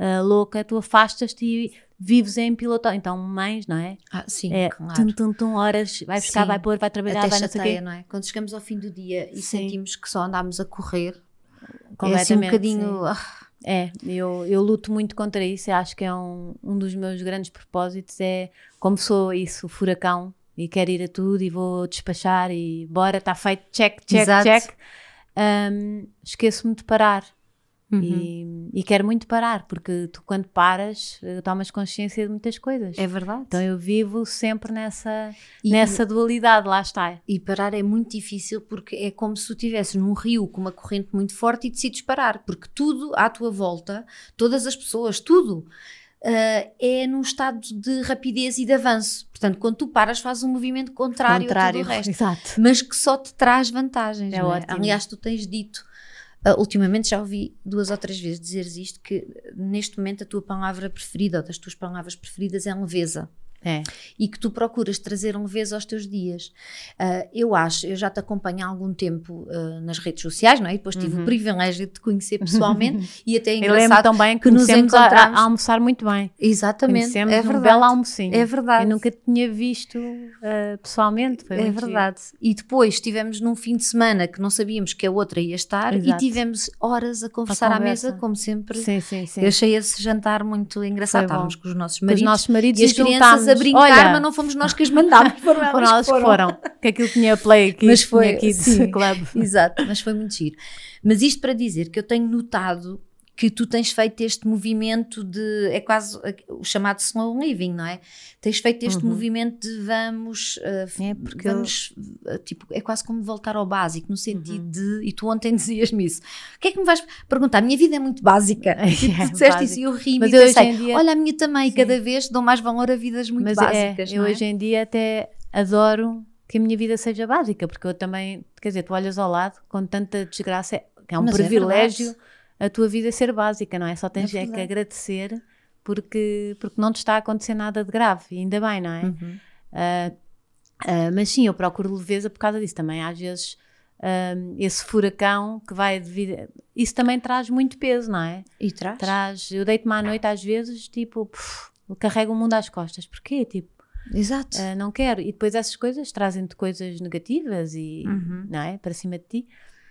ah, louca, tu afastas-te e vives em piloto. Então, mães, não é? Ah, sim, É claro. tum, tum, tum, horas, vai buscar, Sim. vai pôr, vai trabalhar, Até vai não sei chateia, quê. não é? Quando chegamos ao fim do dia e Sim. sentimos que só andámos a correr, é assim um bocadinho. ah, É, eu, eu luto muito contra isso. Eu acho que é um, um dos meus grandes propósitos. É como sou isso, furacão, e quero ir a tudo e vou despachar e bora, está feito, check, check, Exato. check. Hum, Esqueço-me de parar uhum. e, e quero muito parar, porque tu, quando paras, eh, tomas consciência de muitas coisas. É verdade. Então eu vivo sempre nessa, E- nessa dualidade, lá está. E parar é muito difícil porque é como se tu estivesse num rio com uma corrente muito forte e decides parar, porque tudo à tua volta, todas as pessoas, tudo. ah, é num estado de rapidez e de avanço. Portanto, quando tu paras, fazes um movimento contrário, Contrário, a tudo o resto. [laughs] exato. mas que só te traz vantagens. É não ótimo. Aliás, tu tens dito, ah, ultimamente já ouvi duas ou três vezes dizeres isto, que neste momento a tua palavra preferida, ou das tuas palavras preferidas, é leveza. É. E que tu procuras trazer leveza aos teus dias. Ah, eu acho, eu já te acompanho há algum tempo ah, nas redes sociais, não é? E depois tive Uhum. o privilégio de te conhecer pessoalmente [laughs] e até é Eu lembro engraçado bem que, que nos conhecemos a- encontramos. a, almoçar muito bem. Exatamente, Conhecemos é um verdade. belo almocinho. É verdade. Eu nunca te tinha visto uh, pessoalmente. Foi É verdade. E depois estivemos num fim de semana que não sabíamos que a outra ia estar e Exato. tivemos horas a conversar à conversa. mesa, como sempre. giro. Sim, sim, sim. Eu achei esse jantar muito engraçado. Estávamos com os nossos Com os maridos, nossos maridos e as crianças a brincar, Olha, mas não fomos nós que as mandámos. Foram [laughs] foram elas elas que foram. Que aquilo tinha play aqui, Mas foi, tinha Kids sim. Club. [laughs] Exato, mas foi muito giro. Mas isto para dizer que eu tenho notado que tu tens feito este movimento de. É quase o chamado slow living, não é? Tens feito este Uhum. movimento de vamos. uh, É, porque eu- vamos uh, tipo, é quase como voltar ao básico, no sentido Uhum. de. E tu ontem [laughs] dizias-me isso. O que é que me vais perguntar? A minha vida é muito básica. [laughs] É, Tipo, tu é disseste básico. isso e eu ri-me Mas eu pensei, dia- olha, a minha também, Sim. cada vez dou mais valor a vidas muito Mas básicas. é, eu é? hoje em dia até adoro que a minha vida seja básica, porque eu também, quer dizer, tu olhas ao lado com tanta desgraça, é, é um Mas é privilégio. A tua vida ser básica, não é? Só tens É é que agradecer porque, porque não te está a acontecer nada de grave, ainda bem, não é? Uhum. Ah, ah, mas sim, eu procuro leveza por causa disso também. Às vezes, ah, esse furacão que vai devido. Isso também traz muito peso, não é? E traz? Traz. Eu deito-me à noite às vezes, tipo, puf, carrego o mundo às costas. Porquê? Tipo, Exato. não quero. E depois essas coisas trazem-te coisas negativas e, Uhum. não é? Para cima de ti.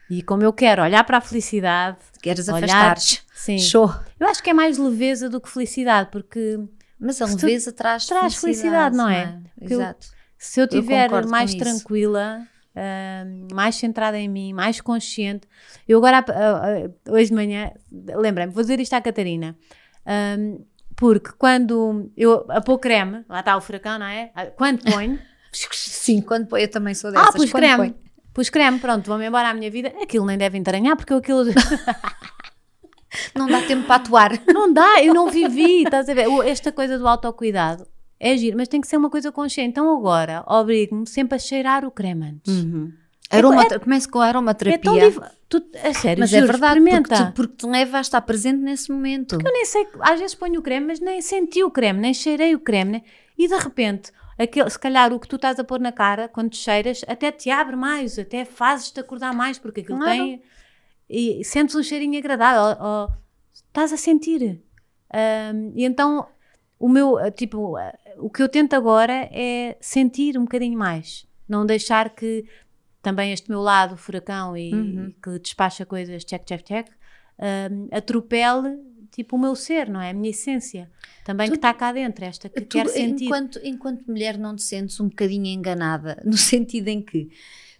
E como eu quero olhar para a felicidade, Queres afastar-te. sim. Show. Eu acho que é mais leveza do que felicidade, porque Mas a leveza traz, traz felicidade, não é? Porque eu- Exato. Se eu estiver mais tranquila, ahm, mais centrada em mim, mais consciente. Eu agora, ah, ah, hoje de manhã, lembrei-me, vou dizer isto à Catarina. ahm, porque quando eu apô creme, lá está o furacão, não é? Ah, Quando ponho, [laughs] Sim, quando põe, eu também sou dessas. ah, pus creme. Pus creme, pronto, vou-me embora à minha vida. Aquilo nem deve entranhar, porque eu aquilo [laughs] Não dá tempo para atuar. [laughs] não dá, eu não vivi, estás a ver? Esta coisa do autocuidado é giro, mas tem que ser uma coisa consciente. Então agora, obrigo-me sempre a cheirar o creme antes. Aromatra... Começo com a É aromaterapia. tão dif... tu, a sério, Mas é juro, verdade, porque experimenta. te, porque te leva a estar presente nesse momento. Eu nem sei, às vezes ponho o creme, mas nem senti o creme, nem cheirei o creme, né? e de repente, aquele, se calhar o que tu estás a pôr na cara, quando te cheiras, até te abre mais, até fazes-te acordar mais, porque aquilo Claro. tem. E sentes um cheirinho agradável, ou, ou estás a sentir. Ahm, e então, o meu, tipo, o que eu tento agora é sentir um bocadinho mais, não deixar que também este meu lado, furacão e, Uhum. que despacha coisas, check, check, check, ahm, atropele tipo o meu ser, não é? A minha essência. Também Tu- que está cá dentro, esta que Tu, quer sentir. enquanto, enquanto mulher não te sentes um bocadinho enganada, [laughs] no sentido em que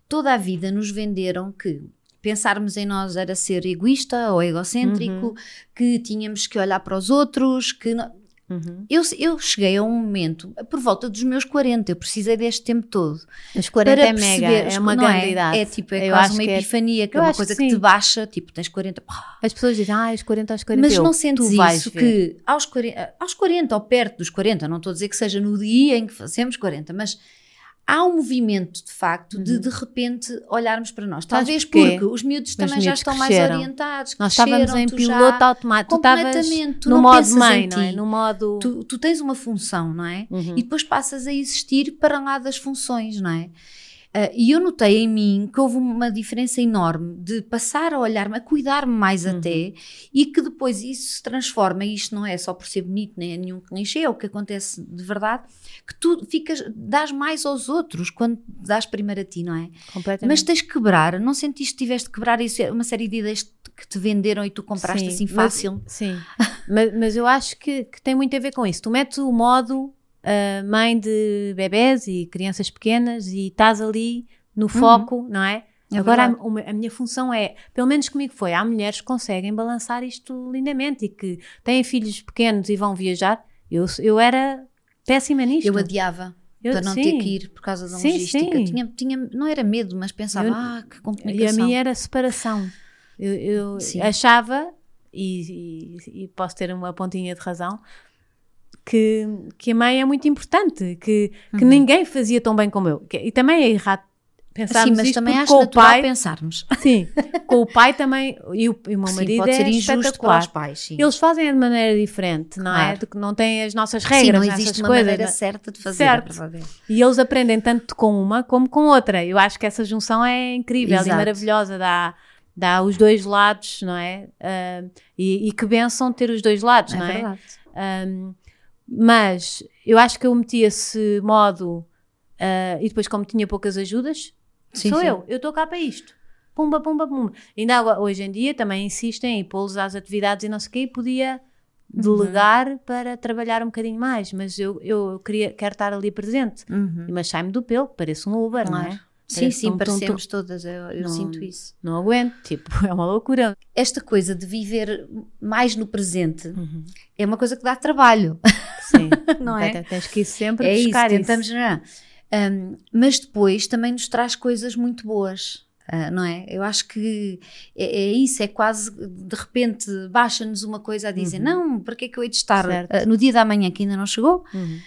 toda a vida nos venderam que pensarmos em nós era ser egoísta ou egocêntrico, que tínhamos que olhar para os outros, que não- Uhum. eu, eu cheguei a um momento, por volta dos meus 40, eu precisei deste tempo todo. Os 40 para é mega, é uma grande idade. É tipo, é Eu quase uma que é- epifania, que é eu uma coisa que que, te baixa, tipo, tens 40, pá, As pessoas dizem, ah, os 40 aos 40 mas eu, não sentes isso ver. que aos 40, aos 40 ou perto dos 40, não estou a dizer que seja no dia em que fazemos 40, mas há um movimento de facto de de repente olharmos para nós. Uhum. Talvez porquê? porque os miúdos Os também já miúdos estão mais cresceram. orientados. Nós estávamos em tu já- piloto automático, completamente, tu no modo mãe, não é? No modo... Tu, tu tens uma função, não é? Uhum. E depois passas a existir para lá das funções, não é? Ah, e eu notei em mim que houve uma diferença enorme de passar a olhar-me, a cuidar-me mais Uhum. até, e que depois isso se transforma, e isto não é só por ser bonito, nem é nenhum clichê, é o que acontece de verdade, que tu ficas, dás mais aos outros quando dás primeiro a ti, não é? Completamente. Mas tens que quebrar, não sentiste que tiveste que quebrar isso, é uma série de ideias que te venderam e tu compraste Sim, assim mas- fácil? Sim, [laughs] mas, mas eu acho que, que tem muito a ver com isso. Tu metes o modo ah, mãe de bebés e crianças pequenas e estás ali no foco, não é? Uhum. É Agora, a, a minha função é, pelo menos comigo foi, há mulheres que conseguem balançar isto lindamente e que têm filhos pequenos e vão viajar. Eu, eu era péssima nisto. Eu adiava. Eu- para não sim. ter que ir por causa da Sim, logística. sim. Tinha, tinha, não era medo, mas pensava, Eu- ah, que E a complicação. minha era separação. Eu, eu achava, e, e- e posso ter uma pontinha de razão, que, que a mãe é muito importante, que, que Uhum. ninguém fazia tão bem como eu. E também é errado pensarmos Sim, mas isto também acho com o pai, pensarmos. [laughs] sim, com o pai também, e o, e o meu Sim, marido pode é ser injusto para os pais, sim. Eles fazem de maneira diferente, não é? Claro. De que não têm as nossas sim, regras, não essas existe uma coisas. maneira não é? certa de fazer. Certo. é. E eles aprendem tanto com uma como com outra. Eu acho que essa junção é incrível e Exato. maravilhosa. Dá, dá os dois lados, não é? Ah, e, e que benção ter os dois lados, É não é? verdade. Um, mas eu acho que eu meti esse modo ah, e depois, como tinha poucas ajudas, Sim, sou sim. eu, eu estou cá para isto. Pumba, pumba, pumba. Ainda agora, hoje em dia também insistem em pô-los às atividades e não sei o quê, e podia delegar para trabalhar um bocadinho mais, mas eu, eu queria, quero estar ali presente. Uhum. Mas sai-me do pelo, pareço um Uber, não Claro. é? Sim, Parece sim, parecemos todas, eu, eu Não- sinto isso. Não aguento, tipo, [laughs] é uma loucura. Esta coisa de viver mais no presente é uma coisa que dá trabalho. Sim, [laughs] Não é? Tens- que ir sempre É isso, buscar isso. tentamos. não. Um, mas depois também nos traz coisas muito boas. ah, não é? Eu acho que é, é isso, é quase de repente baixa-nos uma coisa a dizer: não, para que é que eu hei de estar ah, no dia da manhã que ainda não chegou? Uhum.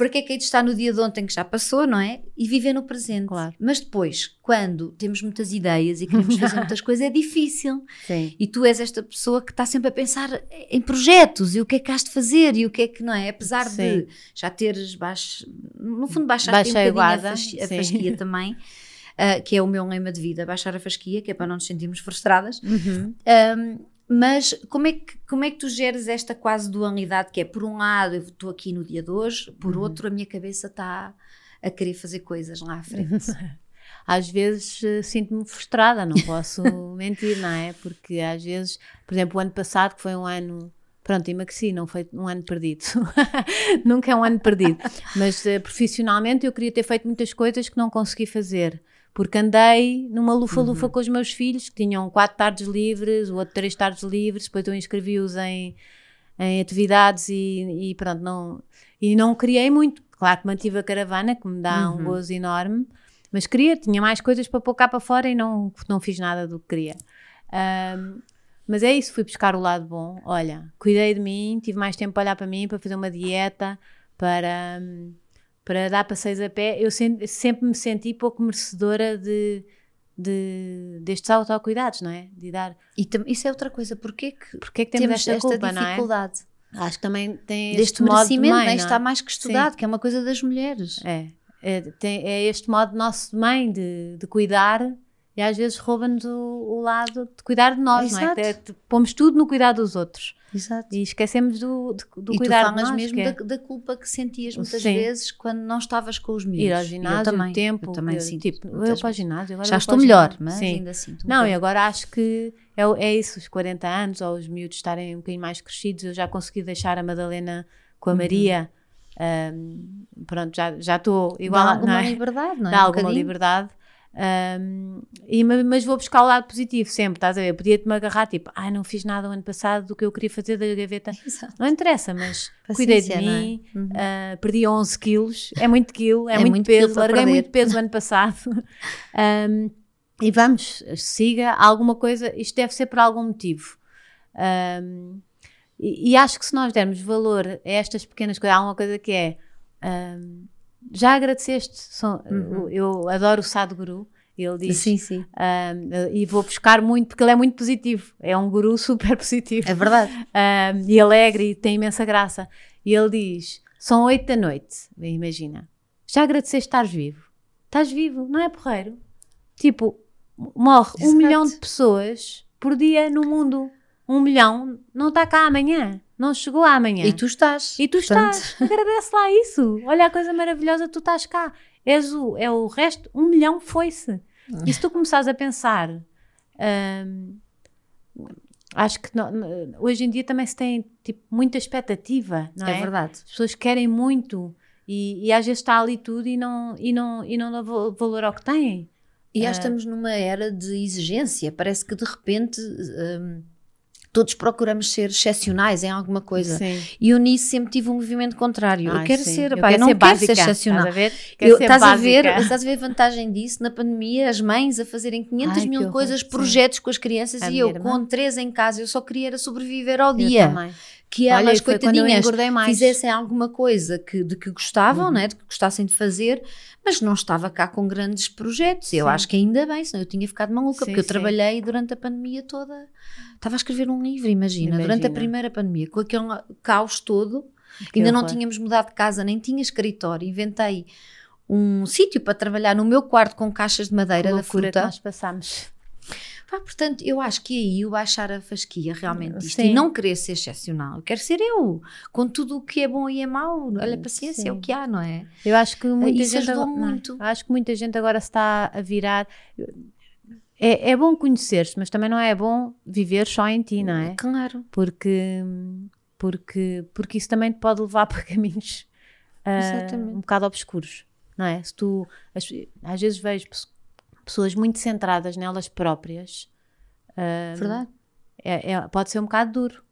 Para que é que de estar no dia de ontem que já passou, não é? E viver no presente. Claro. Mas depois, quando temos muitas ideias e queremos fazer [laughs] muitas coisas, é difícil. Sim. E tu és esta pessoa que está sempre a pensar em projetos e o que é que has de fazer e o que é que não é. Apesar Sim. de já teres baixo, no fundo, baixaste Baixei um bocadinho a, fas- a fasquia também, ah, que é o meu lema de vida, baixar a fasquia, que é para não nos sentirmos frustradas. Uhum. Um, mas como é, que, como é que tu geres esta quase dualidade que é, por um lado, eu estou aqui no dia de hoje, por Uhum. outro, a minha cabeça está a querer fazer coisas lá à frente. [laughs] Às vezes eh, sinto-me frustrada, não posso [laughs] mentir, não é? Porque às vezes, por exemplo, o ano passado, que foi um ano. Pronto, emagreci, não foi um ano perdido. [laughs] Nunca é um ano perdido. Mas eh, profissionalmente eu queria ter feito muitas coisas que não consegui fazer. Porque andei numa lufa-lufa com os meus filhos, que tinham quatro tardes livres, o outro três tardes livres, depois eu inscrevi-os em, em atividades e, e pronto, não, e não criei muito. Claro que mantive a caravana, que me dá um gozo enorme, mas queria, tinha mais coisas para pôr cá para fora e não, não fiz nada do que queria. Ahm, mas é isso, fui buscar o lado bom. Olha, cuidei de mim, tive mais tempo para olhar para mim, para fazer uma dieta, para, hum, para dar passeios a pé. Eu sempre, me senti pouco merecedora de, de, destes autocuidados, não é? De dar. E isso é outra coisa, porquê que Porque é que temos, temos esta, esta culpa, não é? dificuldade? Acho que também tem Deste este modo de merecimento, mãe, né? não Isto é? está mais que estudado, que é uma coisa das mulheres. É, é, tem- é este modo nosso de mãe de, de cuidar e às vezes rouba-nos o, o lado de cuidar de nós, não é? Exato. É, de- pomos tudo no cuidar dos outros Exato. e esquecemos do, de- do e tu cuidar falas nós. mesmo é da, da culpa que sentias muitas Sim. vezes quando não estavas com os miúdos. ir ao ginásio, eu também, tempo, eu também eu, sinto. tipo, eu para o ginásio, agora Já estou melhor, mas Sim. ainda sinto. um Não, e agora acho que é, é isso, os 40 anos ou os miúdos estarem um bocadinho mais crescidos, eu já consegui deixar a Madalena com a Maria. ahm, pronto, já já estou igual, Dá alguma não é? liberdade, não é? dá Um alguma bocadinho. liberdade. Um, e, mas vou buscar o lado positivo sempre, estás a ver? Podia-te-me agarrar tipo, ai, não fiz nada o ano passado do que eu queria fazer da gaveta. [laughs] Exato. Não interessa, mas [laughs] Paciência, cuidei de é? mim, é? uhum. uh, perdi 11 quilos, é muito quilo, é, é muito, muito, peso, larguei muito peso o ano passado. [laughs] um, e vamos, siga alguma coisa, isto deve ser por algum motivo. Um, e, e, acho que se nós dermos valor a estas pequenas coisas, há uma coisa que é já agradeceste? São, uhum. Eu adoro o Sadhguru. Ele diz. Sim, sim. Um, e vou buscar muito, porque ele é muito positivo. É um guru [laughs] super positivo. É verdade. Um, e alegre e tem imensa graça. E ele diz: são oito da noite, imagina. Já agradeceste estar vivo? Estás vivo, não é porreiro? Tipo, morre Exato. um milhão de pessoas por dia no mundo. Um milhão não está cá amanhã. Não chegou amanhã. E tu estás. E tu portanto... estás. [laughs] Agradece lá isso. Olha a coisa maravilhosa, tu estás cá. És o, é o resto, um milhão foi-se. E se tu começares a pensar, hum, acho que não, hoje em dia também se tem tipo, muita expectativa, não é? É verdade. As pessoas querem muito e, e às vezes está ali tudo e não, e não, e não dá valor ao que têm. E já uh, estamos numa era de exigência. Parece que de repente. Um, todos procuramos ser excepcionais em alguma coisa. Sim. E eu nisso sempre tive um movimento contrário. Ai, eu quero sim. ser, eu, pá, quero eu não ser quero básica. ser excepcional. Estás a ver? Eu, ser estás, a ver, estás a ver a vantagem disso na pandemia, as mães a fazerem 500 Ai, mil coisas, projetos sim. com as crianças a e eu com três em casa, eu só queria sobreviver ao dia. Eu também que elas, Olha, coitadinhas, fizessem alguma coisa que, de que gostavam, uhum. né, de que gostassem de fazer, mas não estava cá com grandes projetos. Sim. Eu acho que ainda bem, senão eu tinha ficado maluca, sim, porque eu sim. trabalhei durante a pandemia toda. Estava a escrever um livro, imagina, imagina. durante a primeira pandemia, com aquele caos todo. Que ainda horror. não tínhamos mudado de casa, nem tinha escritório. Inventei um sítio para trabalhar no meu quarto com caixas de madeira da fruta. Que nós passámos. Pá, portanto, eu acho que aí o baixar a fasquia realmente disto Sim. e não querer ser excepcional, eu quero ser eu, com tudo o que é bom e é mau. Olha, paciência, Sim. é o que há, não é? Eu acho que muita Isso gente agora, muito. acho que muita gente agora está a virar. É, é bom conhecer-se, mas também não é bom viver só em ti, não é? Claro. Porque, porque, porque isso também te pode levar [laughs] para caminhos uh, um bocado obscuros, não é? Se tu, às vezes vejo pessoas muito centradas nelas próprias. Uh, Verdade. É, é, pode ser um bocado duro.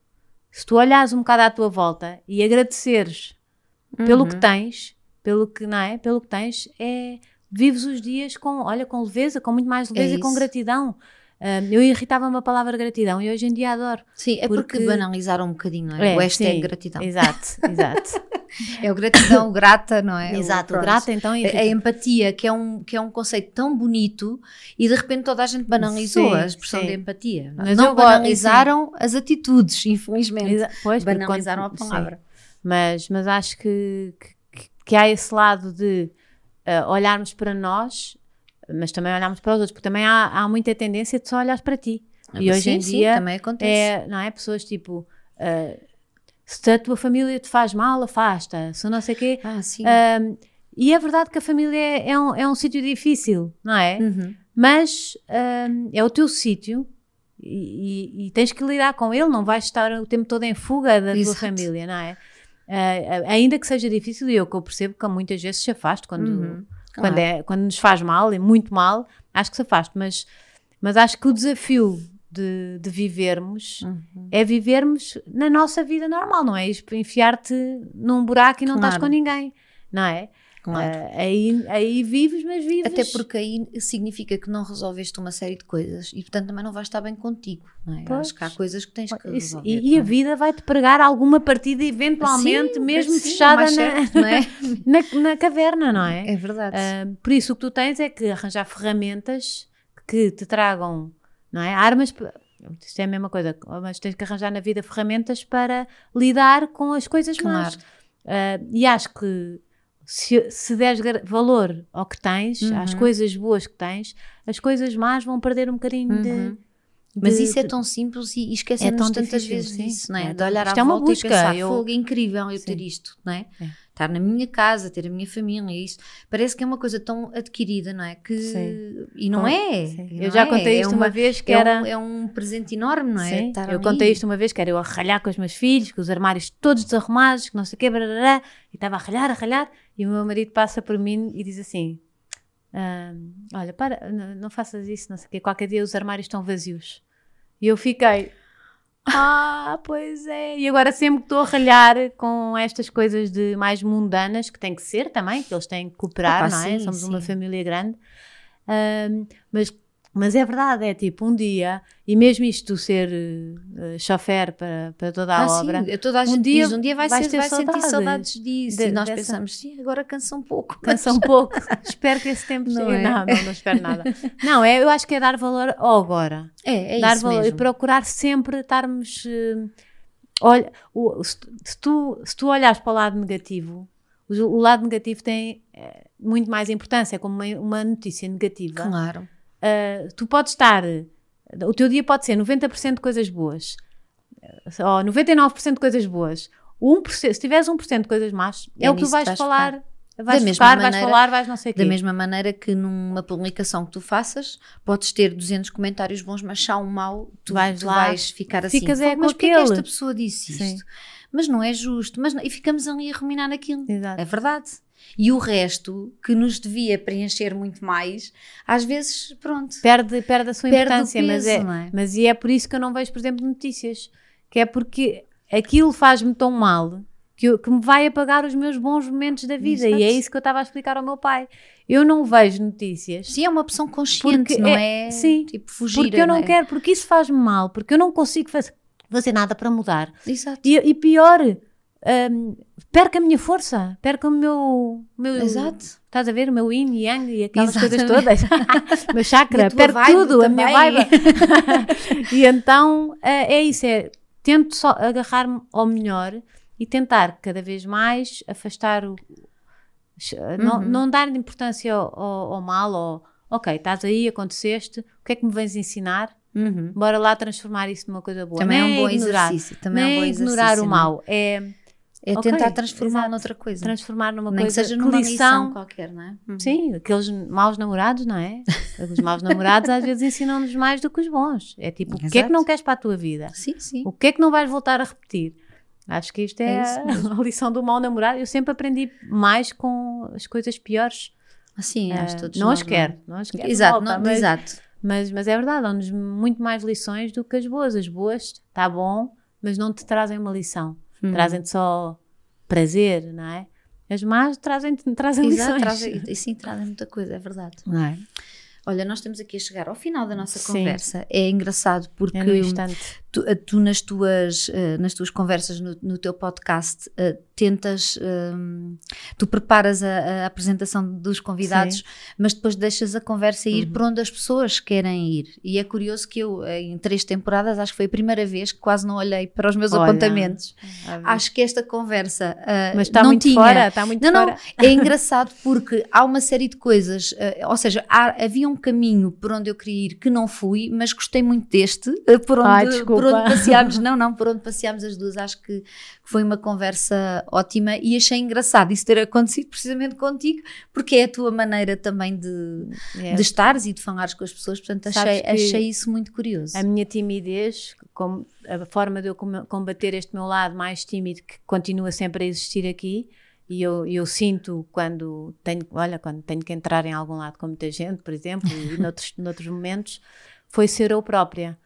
Se tu olhares um bocado à tua volta e agradeceres uhum. pelo que tens, pelo que não é, pelo que tens, é vives os dias com, olha, com leveza, com muito mais leveza é e com gratidão. Um, eu irritava-me a palavra gratidão e hoje em dia adoro. Sim, é porque, porque banalizaram um bocadinho, não é? é o hashtag sim, gratidão. Exato, exato. [laughs] é o gratidão grata, não é? [laughs] Exato, o, grata então é A, a empatia, que é, um, que é um conceito tão bonito e de repente toda a gente banalizou sim, a expressão sim. de empatia. Mas não banalizaram as atitudes, infelizmente. Exa pois, banalizaram a palavra. Mas, mas acho que, que, que há esse lado de uh, olharmos para nós mas também olhamos para os outros, porque também há, há muita tendência de só olhar para ti. Ah, e hoje sim, em dia sim, também acontece. É, não é? Pessoas tipo. Uh, se a tua família te faz mal, afasta. Se não sei o quê. Ah, sim. Uh, e é verdade que a família é, é um, é um sítio difícil, não é? Uhum. Mas uh, é o teu sítio e, e, e, tens que lidar com ele, não vais estar o tempo todo em fuga da Exato. tua família, não é? Uh, ainda que seja difícil, e eu que eu percebo que muitas vezes se afaste quando. Uhum Claro. Quando, é, quando nos faz mal, e muito mal, acho que se afaste. Mas, mas acho que o desafio de, de vivermos uhum. é vivermos na nossa vida normal, não é? Enfiar-te num buraco e não claro. estás com ninguém, não é? Claro. Uh, aí, aí vives, mas vives. Até porque aí significa que não resolveste uma série de coisas e, portanto, também não vais estar bem contigo. Não é? Acho que há coisas que tens que Isso, resolver. E, e a é? vida vai-te pregar alguma partida, eventualmente, sim, mesmo sim, fechada na, certo, [laughs] é? na, na, caverna, não é? É verdade. Uh, por isso, o que tu tens é que arranjar ferramentas que te tragam, não é? Armas. Isto é a mesma coisa, mas tens que arranjar na vida ferramentas para lidar com as coisas claro. más. Uh, e acho que se, se deres valor ao que tens, uhum. às coisas boas que tens, as coisas más vão perder um bocadinho uhum. de. Mas isso é tão simples e esquecemos é tantas vezes sim. disso, não é? é de olhar isto à é volta busca, e pensar, eu... fogo, é incrível eu sim. ter isto, não é? é? Estar na minha casa, ter a minha família, isso parece que é uma coisa tão adquirida, não é? Que... Sim. E não é. Não eu já contei é. isto uma, uma, vez que era... Um, é um presente enorme, não é? Sim. eu contei isto uma vez que era eu a ralhar com os meus filhos, com os armários todos desarrumados, que não sei o quê, e estava a ralhar, a ralhar, e o meu marido passa por mim e diz assim: olha, para, não, não faças isso, não sei o quê. Qualquer dia os armários estão vazios. E eu fiquei, ah, pois é. E agora sempre que estou a ralhar com estas coisas de mais mundanas, que tem que ser também, que eles têm que cooperar, não é? sim, Somos uma sim. família grande. Ahm, mas, mas é verdade, é tipo um dia, e mesmo isto ser uh, chofer para, para toda a Ah, obra, sim, toda a Um gente dia diz, um dia vai, ser, vai sentir saudades disso. de- e nós dessa- pensamos, sim, agora cansa um pouco. cansa um pouco. [laughs] Espero que esse tempo Não é? Não, não, não espero nada. [laughs] Não, é, eu acho que é dar valor ao agora. É, é dar isso valor e mesmo. procurar sempre estarmos. eh, olha, o- se, tu- se tu, se tu olhares para o lado negativo, o, o lado negativo tem eh, muito mais importância, é como uma, uma notícia negativa. Claro. Uh, tu podes estar, o teu dia pode ser 90% de coisas boas, ou 99% de coisas boas. O 1%, se tiveres 1% de coisas más, é, É o que tu vais, vais falar. Vais Da mesma focar, vais maneira- falar, vais não sei o quê. Da mesma maneira que numa publicação que tu faças, podes ter 200 comentários bons, mas há um mau, tu, Vais tu lá, vais ficar assim. ficas é "Fogo, mas porquê é que aquele?" esta pessoa disse isto? Sim. Mas não é justo. Mas não- E ficamos ali a ruminar naquilo. Exato. É verdade. E o resto, que nos devia preencher muito mais, às vezes, pronto. Perde, perde a sua Perde importância, mas, peso, é, não é? mas e é por isso que eu não vejo, por exemplo, notícias. Que é porque aquilo faz-me tão mal que, eu- que me vai apagar os meus bons momentos da vida. E é Exato. isso que eu estava a explicar ao meu pai. Eu não vejo notícias. Sim, é uma opção consciente, não é- é, sim, tipo fugir. Porque eu não é? quero, porque isso faz-me mal, porque eu não consigo faz- fazer nada para mudar. Exato. E, e pior, hum, perco a minha força, perco o meu. meu Exato. Estás a ver? O meu yin e yang e aquelas coisas todas. o [laughs] [laughs] meu chakra, a vibe tudo, a também. minha vibe. [laughs] e então é, é isso, é tento só agarrar-me ao melhor e tentar cada vez mais afastar o. Não, Uhum. não dar importância ao, ao, ao mal, ou ok, estás aí, aconteceste, o que é que me vens ensinar? Uhum. Bora lá transformar isso numa coisa boa. Também é Não um bom ignorar, exercício. Também é um bom é exercício. ignorar o não é? É É Ok, tentar transformar exato. noutra coisa. transformar numa Nem que coisa seja que numa lição. lição qualquer, não é? Uhum. Sim, aqueles maus namorados, não é? [laughs] Os maus namorados às vezes ensinam-nos mais do que os bons. É tipo, o que é que Exato. não queres para a tua vida? Sim, sim. O que é que não vais voltar a repetir? Acho que isto é, É a [laughs] lição do mau namorado. Eu sempre aprendi mais com as coisas piores. Assim, acho Ah, todos não as quero, não as quero. Exato, volta, não- mas, exato. Mas, mas é verdade, dão-nos muito mais lições do que as boas. As boas, está bom, mas não te trazem uma lição. Hum. Trazem-te só prazer, não é? As más trazem-te trazem Exato, lições. trazem, e sim, trazem muita coisa, é verdade. Não é? Olha, nós estamos aqui a chegar ao final da nossa Sim. conversa. É engraçado porque É no instante. Tu, eh, tu nas, tuas, eh, nas tuas conversas no, no teu podcast eh, tentas, hum, tu preparas a, a apresentação dos convidados, mas depois deixas a conversa ir Uhum. para onde as pessoas querem ir. E é curioso que eu, em três temporadas, acho que foi a primeira vez que quase não olhei para os meus Olha. apontamentos. Acho que esta conversa ah, Mas está não muito tinha. fora, está muito Não, não, fora. é [laughs] engraçado porque há uma série de coisas, ou seja, há- havia um caminho por onde eu queria ir que não fui, mas gostei muito deste, por onde, Ai, por onde passeámos, [laughs] não, não, por onde passeámos as duas, acho que foi uma conversa ótima e achei engraçado isso ter acontecido precisamente contigo, porque é a tua maneira também de, É. de estares e de falares com as pessoas, portanto achei, achei isso muito curioso. A minha timidez, como a forma de eu com- combater este meu lado mais tímido que continua sempre a existir aqui, e eu, eu sinto quando tenho, olha, quando tenho que entrar em algum lado com muita gente, por exemplo, e [laughs] noutros, noutros momentos, foi ser eu própria.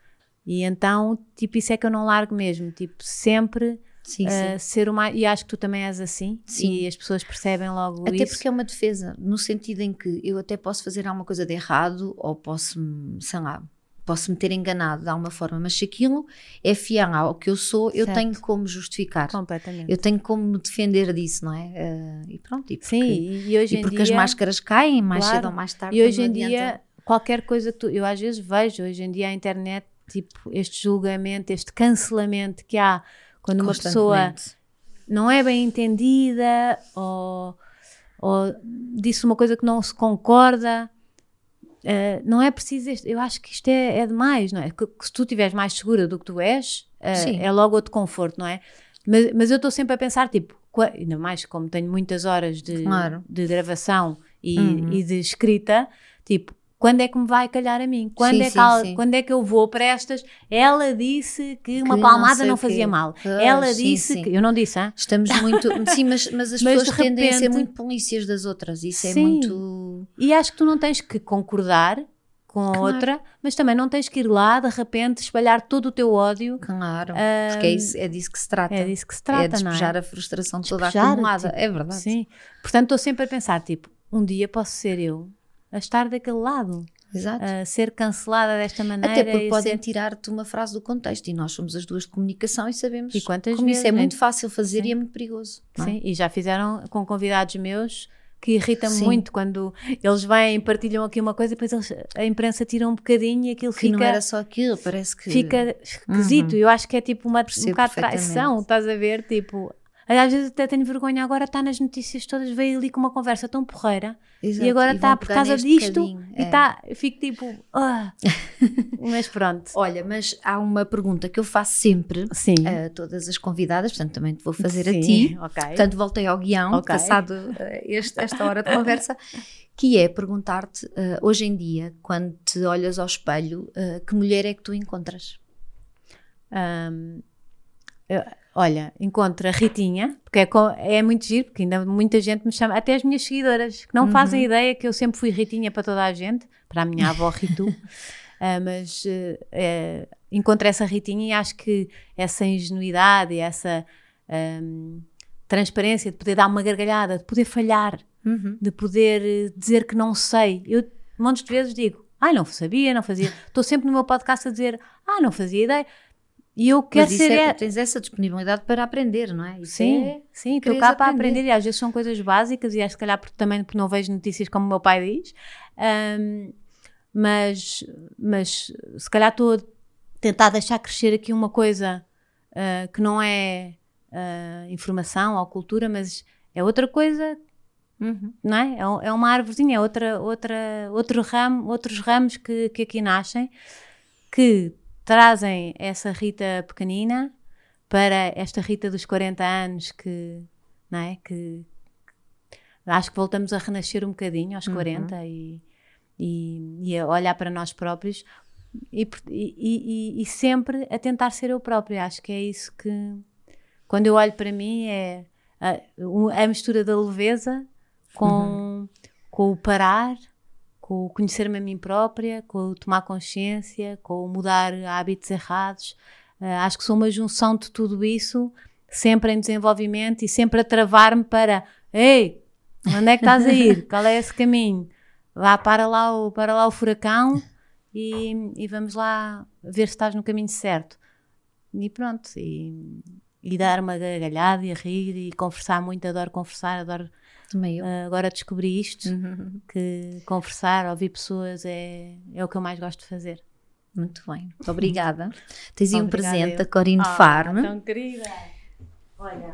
E então, tipo, isso é que eu não largo mesmo, tipo, sempre Sim, eh, sim. ser mais, e acho que tu também és assim, Sim. e as pessoas percebem logo Até isso. porque é uma defesa, no sentido em que eu até posso fazer alguma coisa de errado ou posso, sei lá, posso me ter enganado de alguma forma, mas se aquilo é fiel ao que eu sou, eu Certo. tenho como justificar. Completamente. Eu tenho como me defender disso, não é? Eh, e pronto, e porque, Sim, e, hoje e porque dia... as máscaras caem mais Claro. cedo ou mais tarde. E hoje em dia, qualquer coisa que tu. Eu às vezes vejo, hoje em dia, a internet, tipo, este julgamento, este cancelamento que há quando uma pessoa não é bem entendida ou, ou disse uma coisa que não se concorda. eh, não é preciso. este- eu acho que isto é, é demais, não é? Que, que se tu estiveres mais segura do que tu és, Sim. é logo outro conforto, não é? Mas, mas eu estou sempre a pensar, tipo, ainda mais como tenho muitas horas de, Claro. de gravação e, Uhum. e de escrita, tipo, quando é que me vai calhar a mim? Quando, Sim, é, que sim, quando é que eu vou para estas? Ela disse que uma não palmada não o quê. fazia mal. Pois, Ela disse que. Eu não disse, hã? Estamos muito. [laughs] Sim, mas, mas as Mas pessoas de tendem a ser repente- muito polícias das outras. Isso é muito. E acho que tu não tens que concordar com a Claro. outra, mas também não tens que ir lá de repente espalhar todo o teu ódio. Claro. Ah, porque é, isso, é disso que se trata. É disso que se É trata, despejar não é? a frustração toda Despejar, acumulada. tipo, é verdade. Sim. Portanto, estou sempre a pensar, tipo, um dia posso ser eu a estar daquele lado, Exato. a ser cancelada desta maneira. Até porque podem ser- tirar-te uma frase do contexto e nós somos as duas de comunicação e sabemos E quantas como isso é vezes, muito né? fácil fazer Sim. e é muito perigoso. é? Sim, e já fizeram com convidados meus que irrita-me muito quando eles vêm e partilham aqui uma coisa e depois eles- a imprensa tira um bocadinho e aquilo Que fica, não era só aquilo, parece que. fica esquisito. Eu acho que é tipo uma, um Percebo bocado de traição, estás a ver? Tipo, às vezes até tenho vergonha agora, está nas notícias todas, veio ali com uma conversa tão porreira Exato, e agora está por causa disto bocadinho, e é. está, eu fico tipo, ah. [laughs] mas pronto. Olha, mas há uma pergunta que eu faço sempre Sim. a todas as convidadas, portanto também te vou fazer a Sim, ti. ok. Portanto, voltei ao guião, Ok. passado eh, este- esta hora de [laughs] conversa, que é perguntar-te, eh, hoje em dia, quando te olhas ao espelho, eh, que mulher é que tu encontras? Ahm, eu- olha, encontro a Ritinha, porque é, é muito giro, porque ainda muita gente me chama, até as minhas seguidoras, que não fazem ideia que eu sempre fui Ritinha para toda a gente, para a minha avó Ritu, [laughs] Ah, mas eh, eh, encontro essa Ritinha e acho que essa ingenuidade e essa ahm, transparência de poder dar uma gargalhada, de poder falhar, de poder eh, dizer que não sei. Eu montes de vezes digo, ai, não sabia, não fazia. Estou sempre no meu podcast a dizer, ah, não fazia ideia. E eu quero ser. é- é- tens essa disponibilidade para aprender, não é? Isso Sim, é- sim, estou cá para aprender. e às vezes são coisas básicas e acho que se calhar porque, também porque não vejo notícias como o meu pai diz. Ahm, mas, mas se calhar estou a tentar deixar crescer aqui uma coisa ah, que não é ah, informação ou cultura, mas é outra coisa Uhum. não é? É, um- é uma árvorezinha, é outra, outra, outro ramo, outros ramos que, que aqui nascem que trazem essa Rita pequenina para esta Rita dos 40 anos que, não é? Que acho que voltamos a renascer um bocadinho aos 40 e, e, e a olhar para nós próprios e, e- e- sempre a tentar ser eu própria. Acho que é isso que, quando eu olho para mim, é a, a mistura da leveza com, com o parar, com o conhecer-me a mim própria, com o tomar consciência, com o mudar hábitos errados. Ah, acho que sou uma junção de tudo isso, sempre em desenvolvimento e sempre a travar-me para ei, onde é que estás a ir? [laughs] Qual é esse caminho? Vá, para lá o, para lá o furacão e, e vamos lá ver se estás no caminho certo. E pronto, e, e dar uma gargalhada e a rir e conversar muito, adoro conversar, adoro Também eu. ah, agora descobri isto, Uhum. que conversar, ouvir pessoas é, é o que eu mais gosto de fazer. Muito bem. Muito obrigada. [laughs] Tens aí um presente eu. da Corinne Ah, Farm. tão querida! Olha,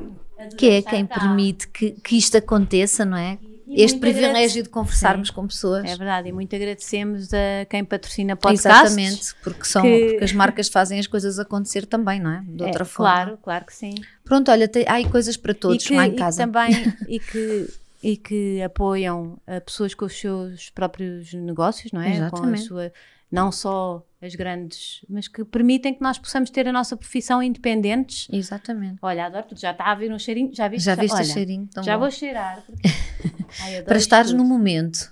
que é quem permite que, que isto aconteça, não é? E este privilégio de conversarmos com pessoas. É verdade, e muito agradecemos a quem patrocina podcasts. Exatamente, porque, são, que- porque as marcas fazem as coisas acontecer também, não é? De outra É, forma. Claro, claro que sim. Pronto, olha, tem, há aí coisas para todos e que, lá em e casa. também [laughs] e que e que apoiam a pessoas com os seus próprios negócios, não é? Com a Exatamente. sua não só as grandes, mas que permitem que nós possamos ter a nossa profissão independentes. Exatamente. Olha, adoro, tu já está a vir um cheirinho, já viste? Já viste Olha, o cheirinho tão Já bom. vou cheirar. porque- [laughs] Ai, Para estares tudo. no momento.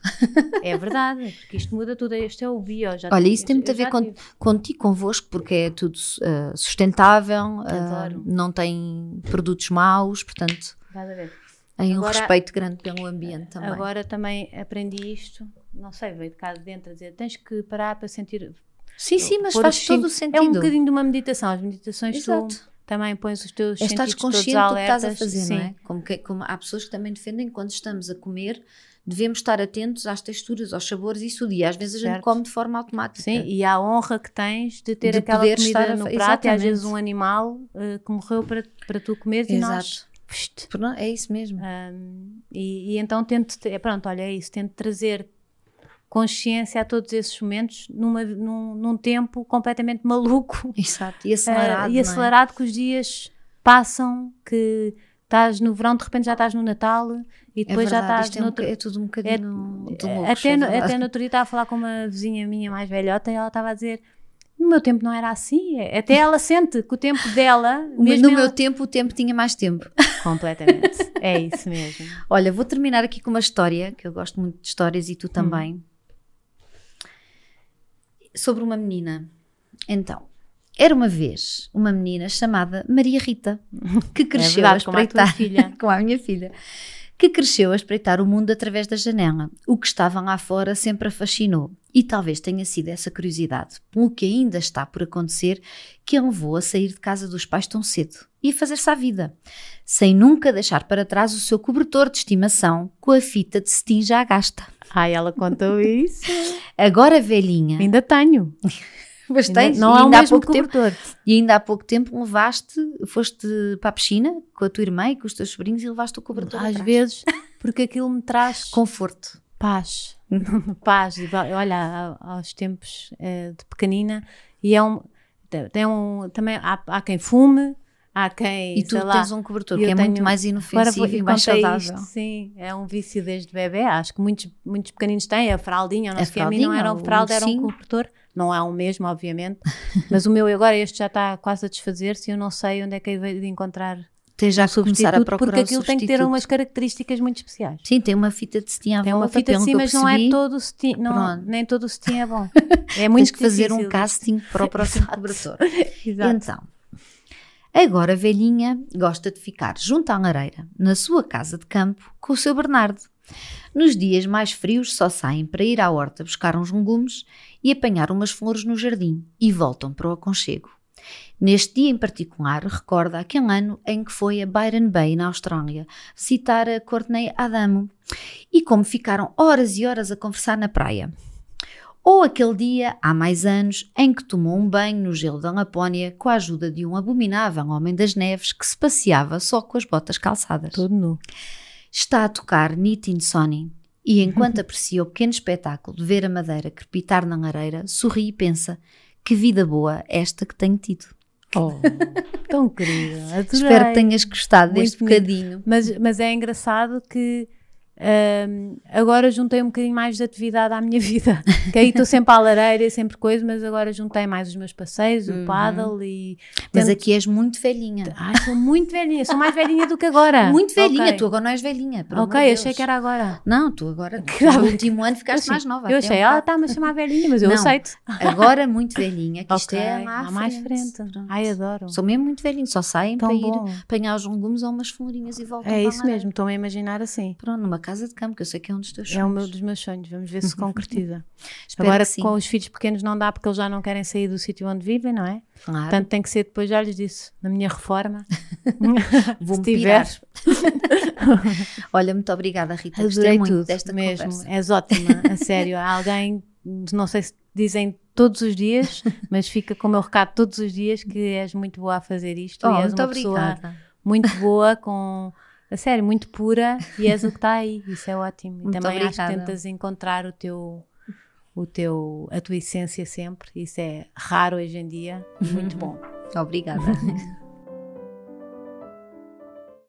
É verdade, porque isto muda tudo. Este é o bio. Já Olha, tive- isso tem muito a ver com, contigo, convosco, porque é tudo ah, sustentável, Adoro. não tem produtos maus, portanto, Estás a ver? Tem um respeito grande pelo ambiente também. Agora também aprendi isto, não sei, veio de cá de dentro a dizer: tens que parar para sentir. sim, sim, mas faz todo o sentido. É um bocadinho de uma meditação. As meditações tu Exato. também pões os teus É estás sentidos todos consciente do que estás a fazer, Sim. não é? Como, que- como há pessoas que também defendem que quando estamos a comer devemos estar atentos às texturas, aos sabores e isso dia. Às vezes a gente Certo. come de forma automática. Sim, e a honra que tens de ter De aquela comida estar no prato e às Exatamente. vezes um animal eh, que morreu para, para tu comeres e nós. É isso mesmo. Um, e, e então tento, te- pronto, olha, é isso, tento trazer consciência a todos esses momentos numa, num, num tempo completamente maluco [laughs] Exato. E acelerado. uh, e é? acelerado que os dias passam, que, estás no verão, de repente já estás no Natal e É depois já verdade, estás isto é, um, é tudo um bocadinho de loucos, até, é no, até no outro dia estava a falar com uma vizinha minha mais velhota e ela estava a dizer no meu tempo não era assim, até ela sente que o tempo dela, [laughs] O mesmo no ela- meu tempo, o tempo tinha mais tempo. completamente, é [laughs] isso mesmo. Olha, vou terminar aqui com uma história, que eu gosto muito de histórias e Hum. tu também. Sobre uma menina. Então, era uma vez uma menina chamada Maria Rita, que [laughs] cresceu verdade, a a espreitar, filha. como a minha filha, que cresceu a espreitar o mundo através da janela. O que estava lá fora sempre a fascinou. E talvez tenha sido essa curiosidade, pelo que ainda está por acontecer, que a levou a sair de casa dos pais tão cedo e a fazer-se à vida, sem nunca deixar para trás o seu cobertor de estimação com a fita de cetim já gasta. Ai, ela contou isso. Agora velhinha, Ainda tenho. Mas Ainda- tens, não e é o mesmo pouco tempo, cobertor. e ainda há pouco tempo levaste, foste para a piscina com a tua irmã e com os teus sobrinhos e levaste o cobertor Às atrás. vezes, porque aquilo me traz [laughs] conforto. paz. [laughs] paz. Olha, aos tempos eh, de pequenina, e é um. Tem um também há, há quem fume, há quem. E tu lá, tens um cobertor que é muito tenho- mais Agora inofensivo e mais saudável. isto, sim, é um vício desde bebê. Acho que muitos, muitos pequeninos têm a fraldinha, não A sei a mim não era um fralda, era um cobertor. Não é o mesmo, obviamente, [laughs] mas o meu agora, este já está quase a desfazer-se e eu não sei onde é que hei de encontrar Tens já que começar a procurar porque aquilo tem que ter umas características muito especiais. Sim, tem uma fita de cetim à Tem uma fita de eu mas não é todo o cetim, não, Pronto. nem todo o cetim é bom. [laughs] É muito Tens que fazer um casting para o [laughs] próximo cobertor. Exato. Então, agora a velhinha gosta de ficar junto à lareira, na sua casa de campo, com o seu Bernardo. Nos dias mais frios só saem para ir à horta buscar uns legumes e apanhar umas flores no jardim e voltam para o aconchego. Neste dia em particular, recorda aquele ano em que foi a Byron Bay, na Austrália, visitar a Courtney Adamo e como ficaram horas e horas a conversar na praia. Ou aquele dia, há mais anos, em que tomou um banho no gelo da Lapónia com a ajuda de um abominável homem das neves que se passeava só com as botas calçadas. Todo nu. Está a tocar Nitin Sony e, enquanto [laughs] aprecia o pequeno espetáculo de ver a madeira crepitar na lareira, sorri e pensa: que vida boa esta que tenho tido. Oh, tão querida. Adorei. [laughs] Espero que tenhas gostado Muito deste bonito. bocadinho. Mas, mas é engraçado que hum, agora juntei um bocadinho mais de atividade à minha [laughs] vida. Que aí estou sempre à lareira e sempre coisa, mas agora juntei mais os meus passeios, o paddle e. Uhum. Mas tento- aqui és muito velhinha. Ai, sou muito velhinha, sou mais velhinha do que agora. [laughs] Muito velhinha, Ok. tu agora não és velhinha. Ok, achei Deus. que era agora. Não, tu agora, no último ano ficaste Assim, mais nova. Eu achei, um ela bocado. está-me a chamar velhinha, mas eu Não. aceito. Agora muito velhinha, que isto Ok, é lá à mais frente. frente. Ai, adoro. Sou mesmo muito velhinho, só saem Tão para bom. ir apanhar os legumes ou umas florinhas e voltam É isso mesmo, estou-me a imaginar assim. Pronto, numa casa de campo, que eu sei que é um dos teus É o meu sonhos. dos meus sonhos, vamos ver se [laughs] concretiza. Agora com os filhos pequenos não dá porque eles já não querem sair do sítio onde vivem, não é? Claro. Portanto, tem que ser depois, já lhes disse, na minha reforma. [laughs] Vou-me tiver. [laughs] Olha, muito obrigada, Rita. Adorei muito tudo, desta mesmo. conversa. És ótima, a sério. Há alguém, não sei se dizem todos os dias, mas fica com o meu recado todos os dias que és muito boa a fazer isto Oh, e és muito uma pessoa obrigada. muito boa, com a sério, muito pura e és o que está aí. Isso é ótimo. E Muito também acho que obrigada. tentas encontrar o teu, o teu, a tua essência sempre. Isso é raro hoje em dia muito [laughs] bom. Obrigada. [laughs]